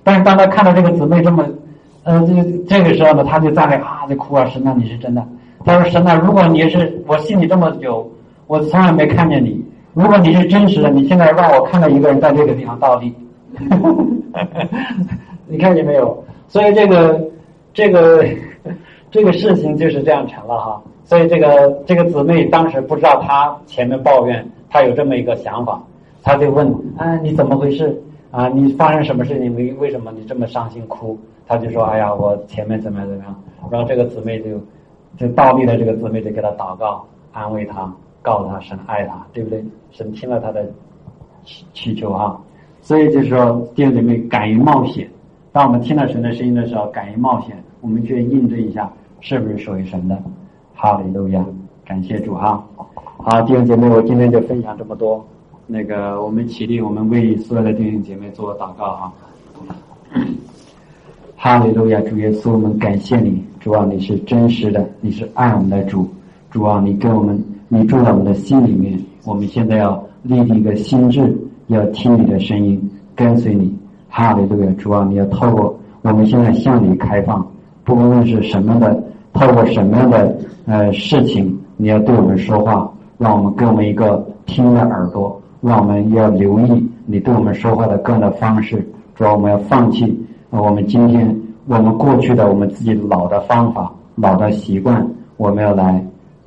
但是当他看到这个姊妹这么，呃，这这个时候呢，他就在那啊，就哭啊，神呐，你是真的。他说神呐，如果你是我信你这么久，我从来没看见你。如果你是真实的，你现在让我看到一个人在这个地方倒立，你看见没有？所以这个这个这个事情就是这样成了哈。所以这个这个姊妹当时不知道她前面抱怨，她有这么一个想法，她就问啊，你怎么回事？啊，你发生什么事情？为为什么你这么伤心哭？他就说：“哎呀，我前面怎么怎么样。”然后这个姊妹就就倒立的这个姊妹就给他祷告，安慰他，告诉他神爱他，对不对？神听了他的祈祈求啊，所以就是说弟兄姐妹敢于冒险。当我们听到神的声音的时候，敢于冒险，我们去印证一下是不是属于神的。哈利路亚，感谢主哈。好，弟兄姐妹，我今天就分享这么多。那个，我们起立，我们为所有的弟兄姐妹做祷告哈。哈利路亚，主耶稣，我们感谢你，主啊，你是真实的，你是爱我们的主，主啊，你跟我们，你住在我们的心里面，我们现在要立定一个心智，要听你的声音，跟随你。哈利路亚，主啊，你要透过我们现在向你开放，不论是什么的，透过什么样的呃事情，你要对我们说话，让我们给我们一个听的耳朵，让我们要留意你对我们说话的各样的方式。主要我们要放弃我们今天我们过去的我们自己老的方法、老的习惯，我们要来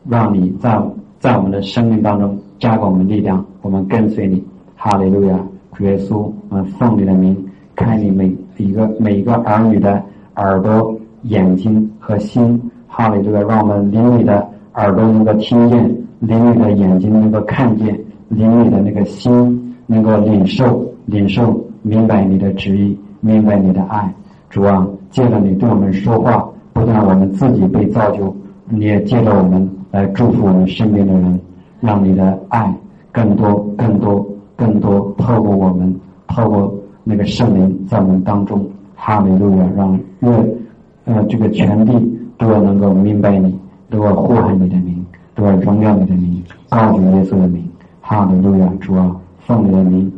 让你在在我们的生命当中加给我们力量，我们跟随你。哈利路亚，主耶稣，我们奉你的名。开你每一个每一个儿女的耳朵、眼睛和心，哈利路亚！让我们灵里的耳朵能够听见，灵里的眼睛能够看见，灵里的那个心能够领受、领受、明白你的旨意，明白你的爱。主啊，借着你对我们说话，不但我们自己被造就，你也借着我们来祝福我们身边的人，让你的爱更多、更多、更多透过我们，透过。那个圣灵在我们当中，哈利路亚，让越呃这个全地都要能够明白你，都要呼喊你的名，都要荣耀你的名，高举耶稣的名，哈利路亚，主啊，奉你的名，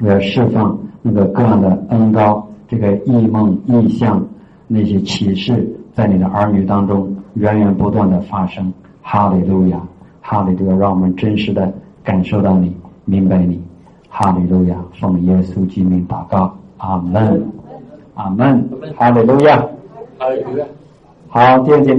我要释放那个各样的恩高，这个异梦异象那些启示，在你的儿女当中源源不断的发生，哈利路亚，哈利路亚，让我们真实的感受到你，明白你。哈利路亚，奉耶稣基督祷告，阿门，阿门，哈利路亚，哈利路亚，好，第二节。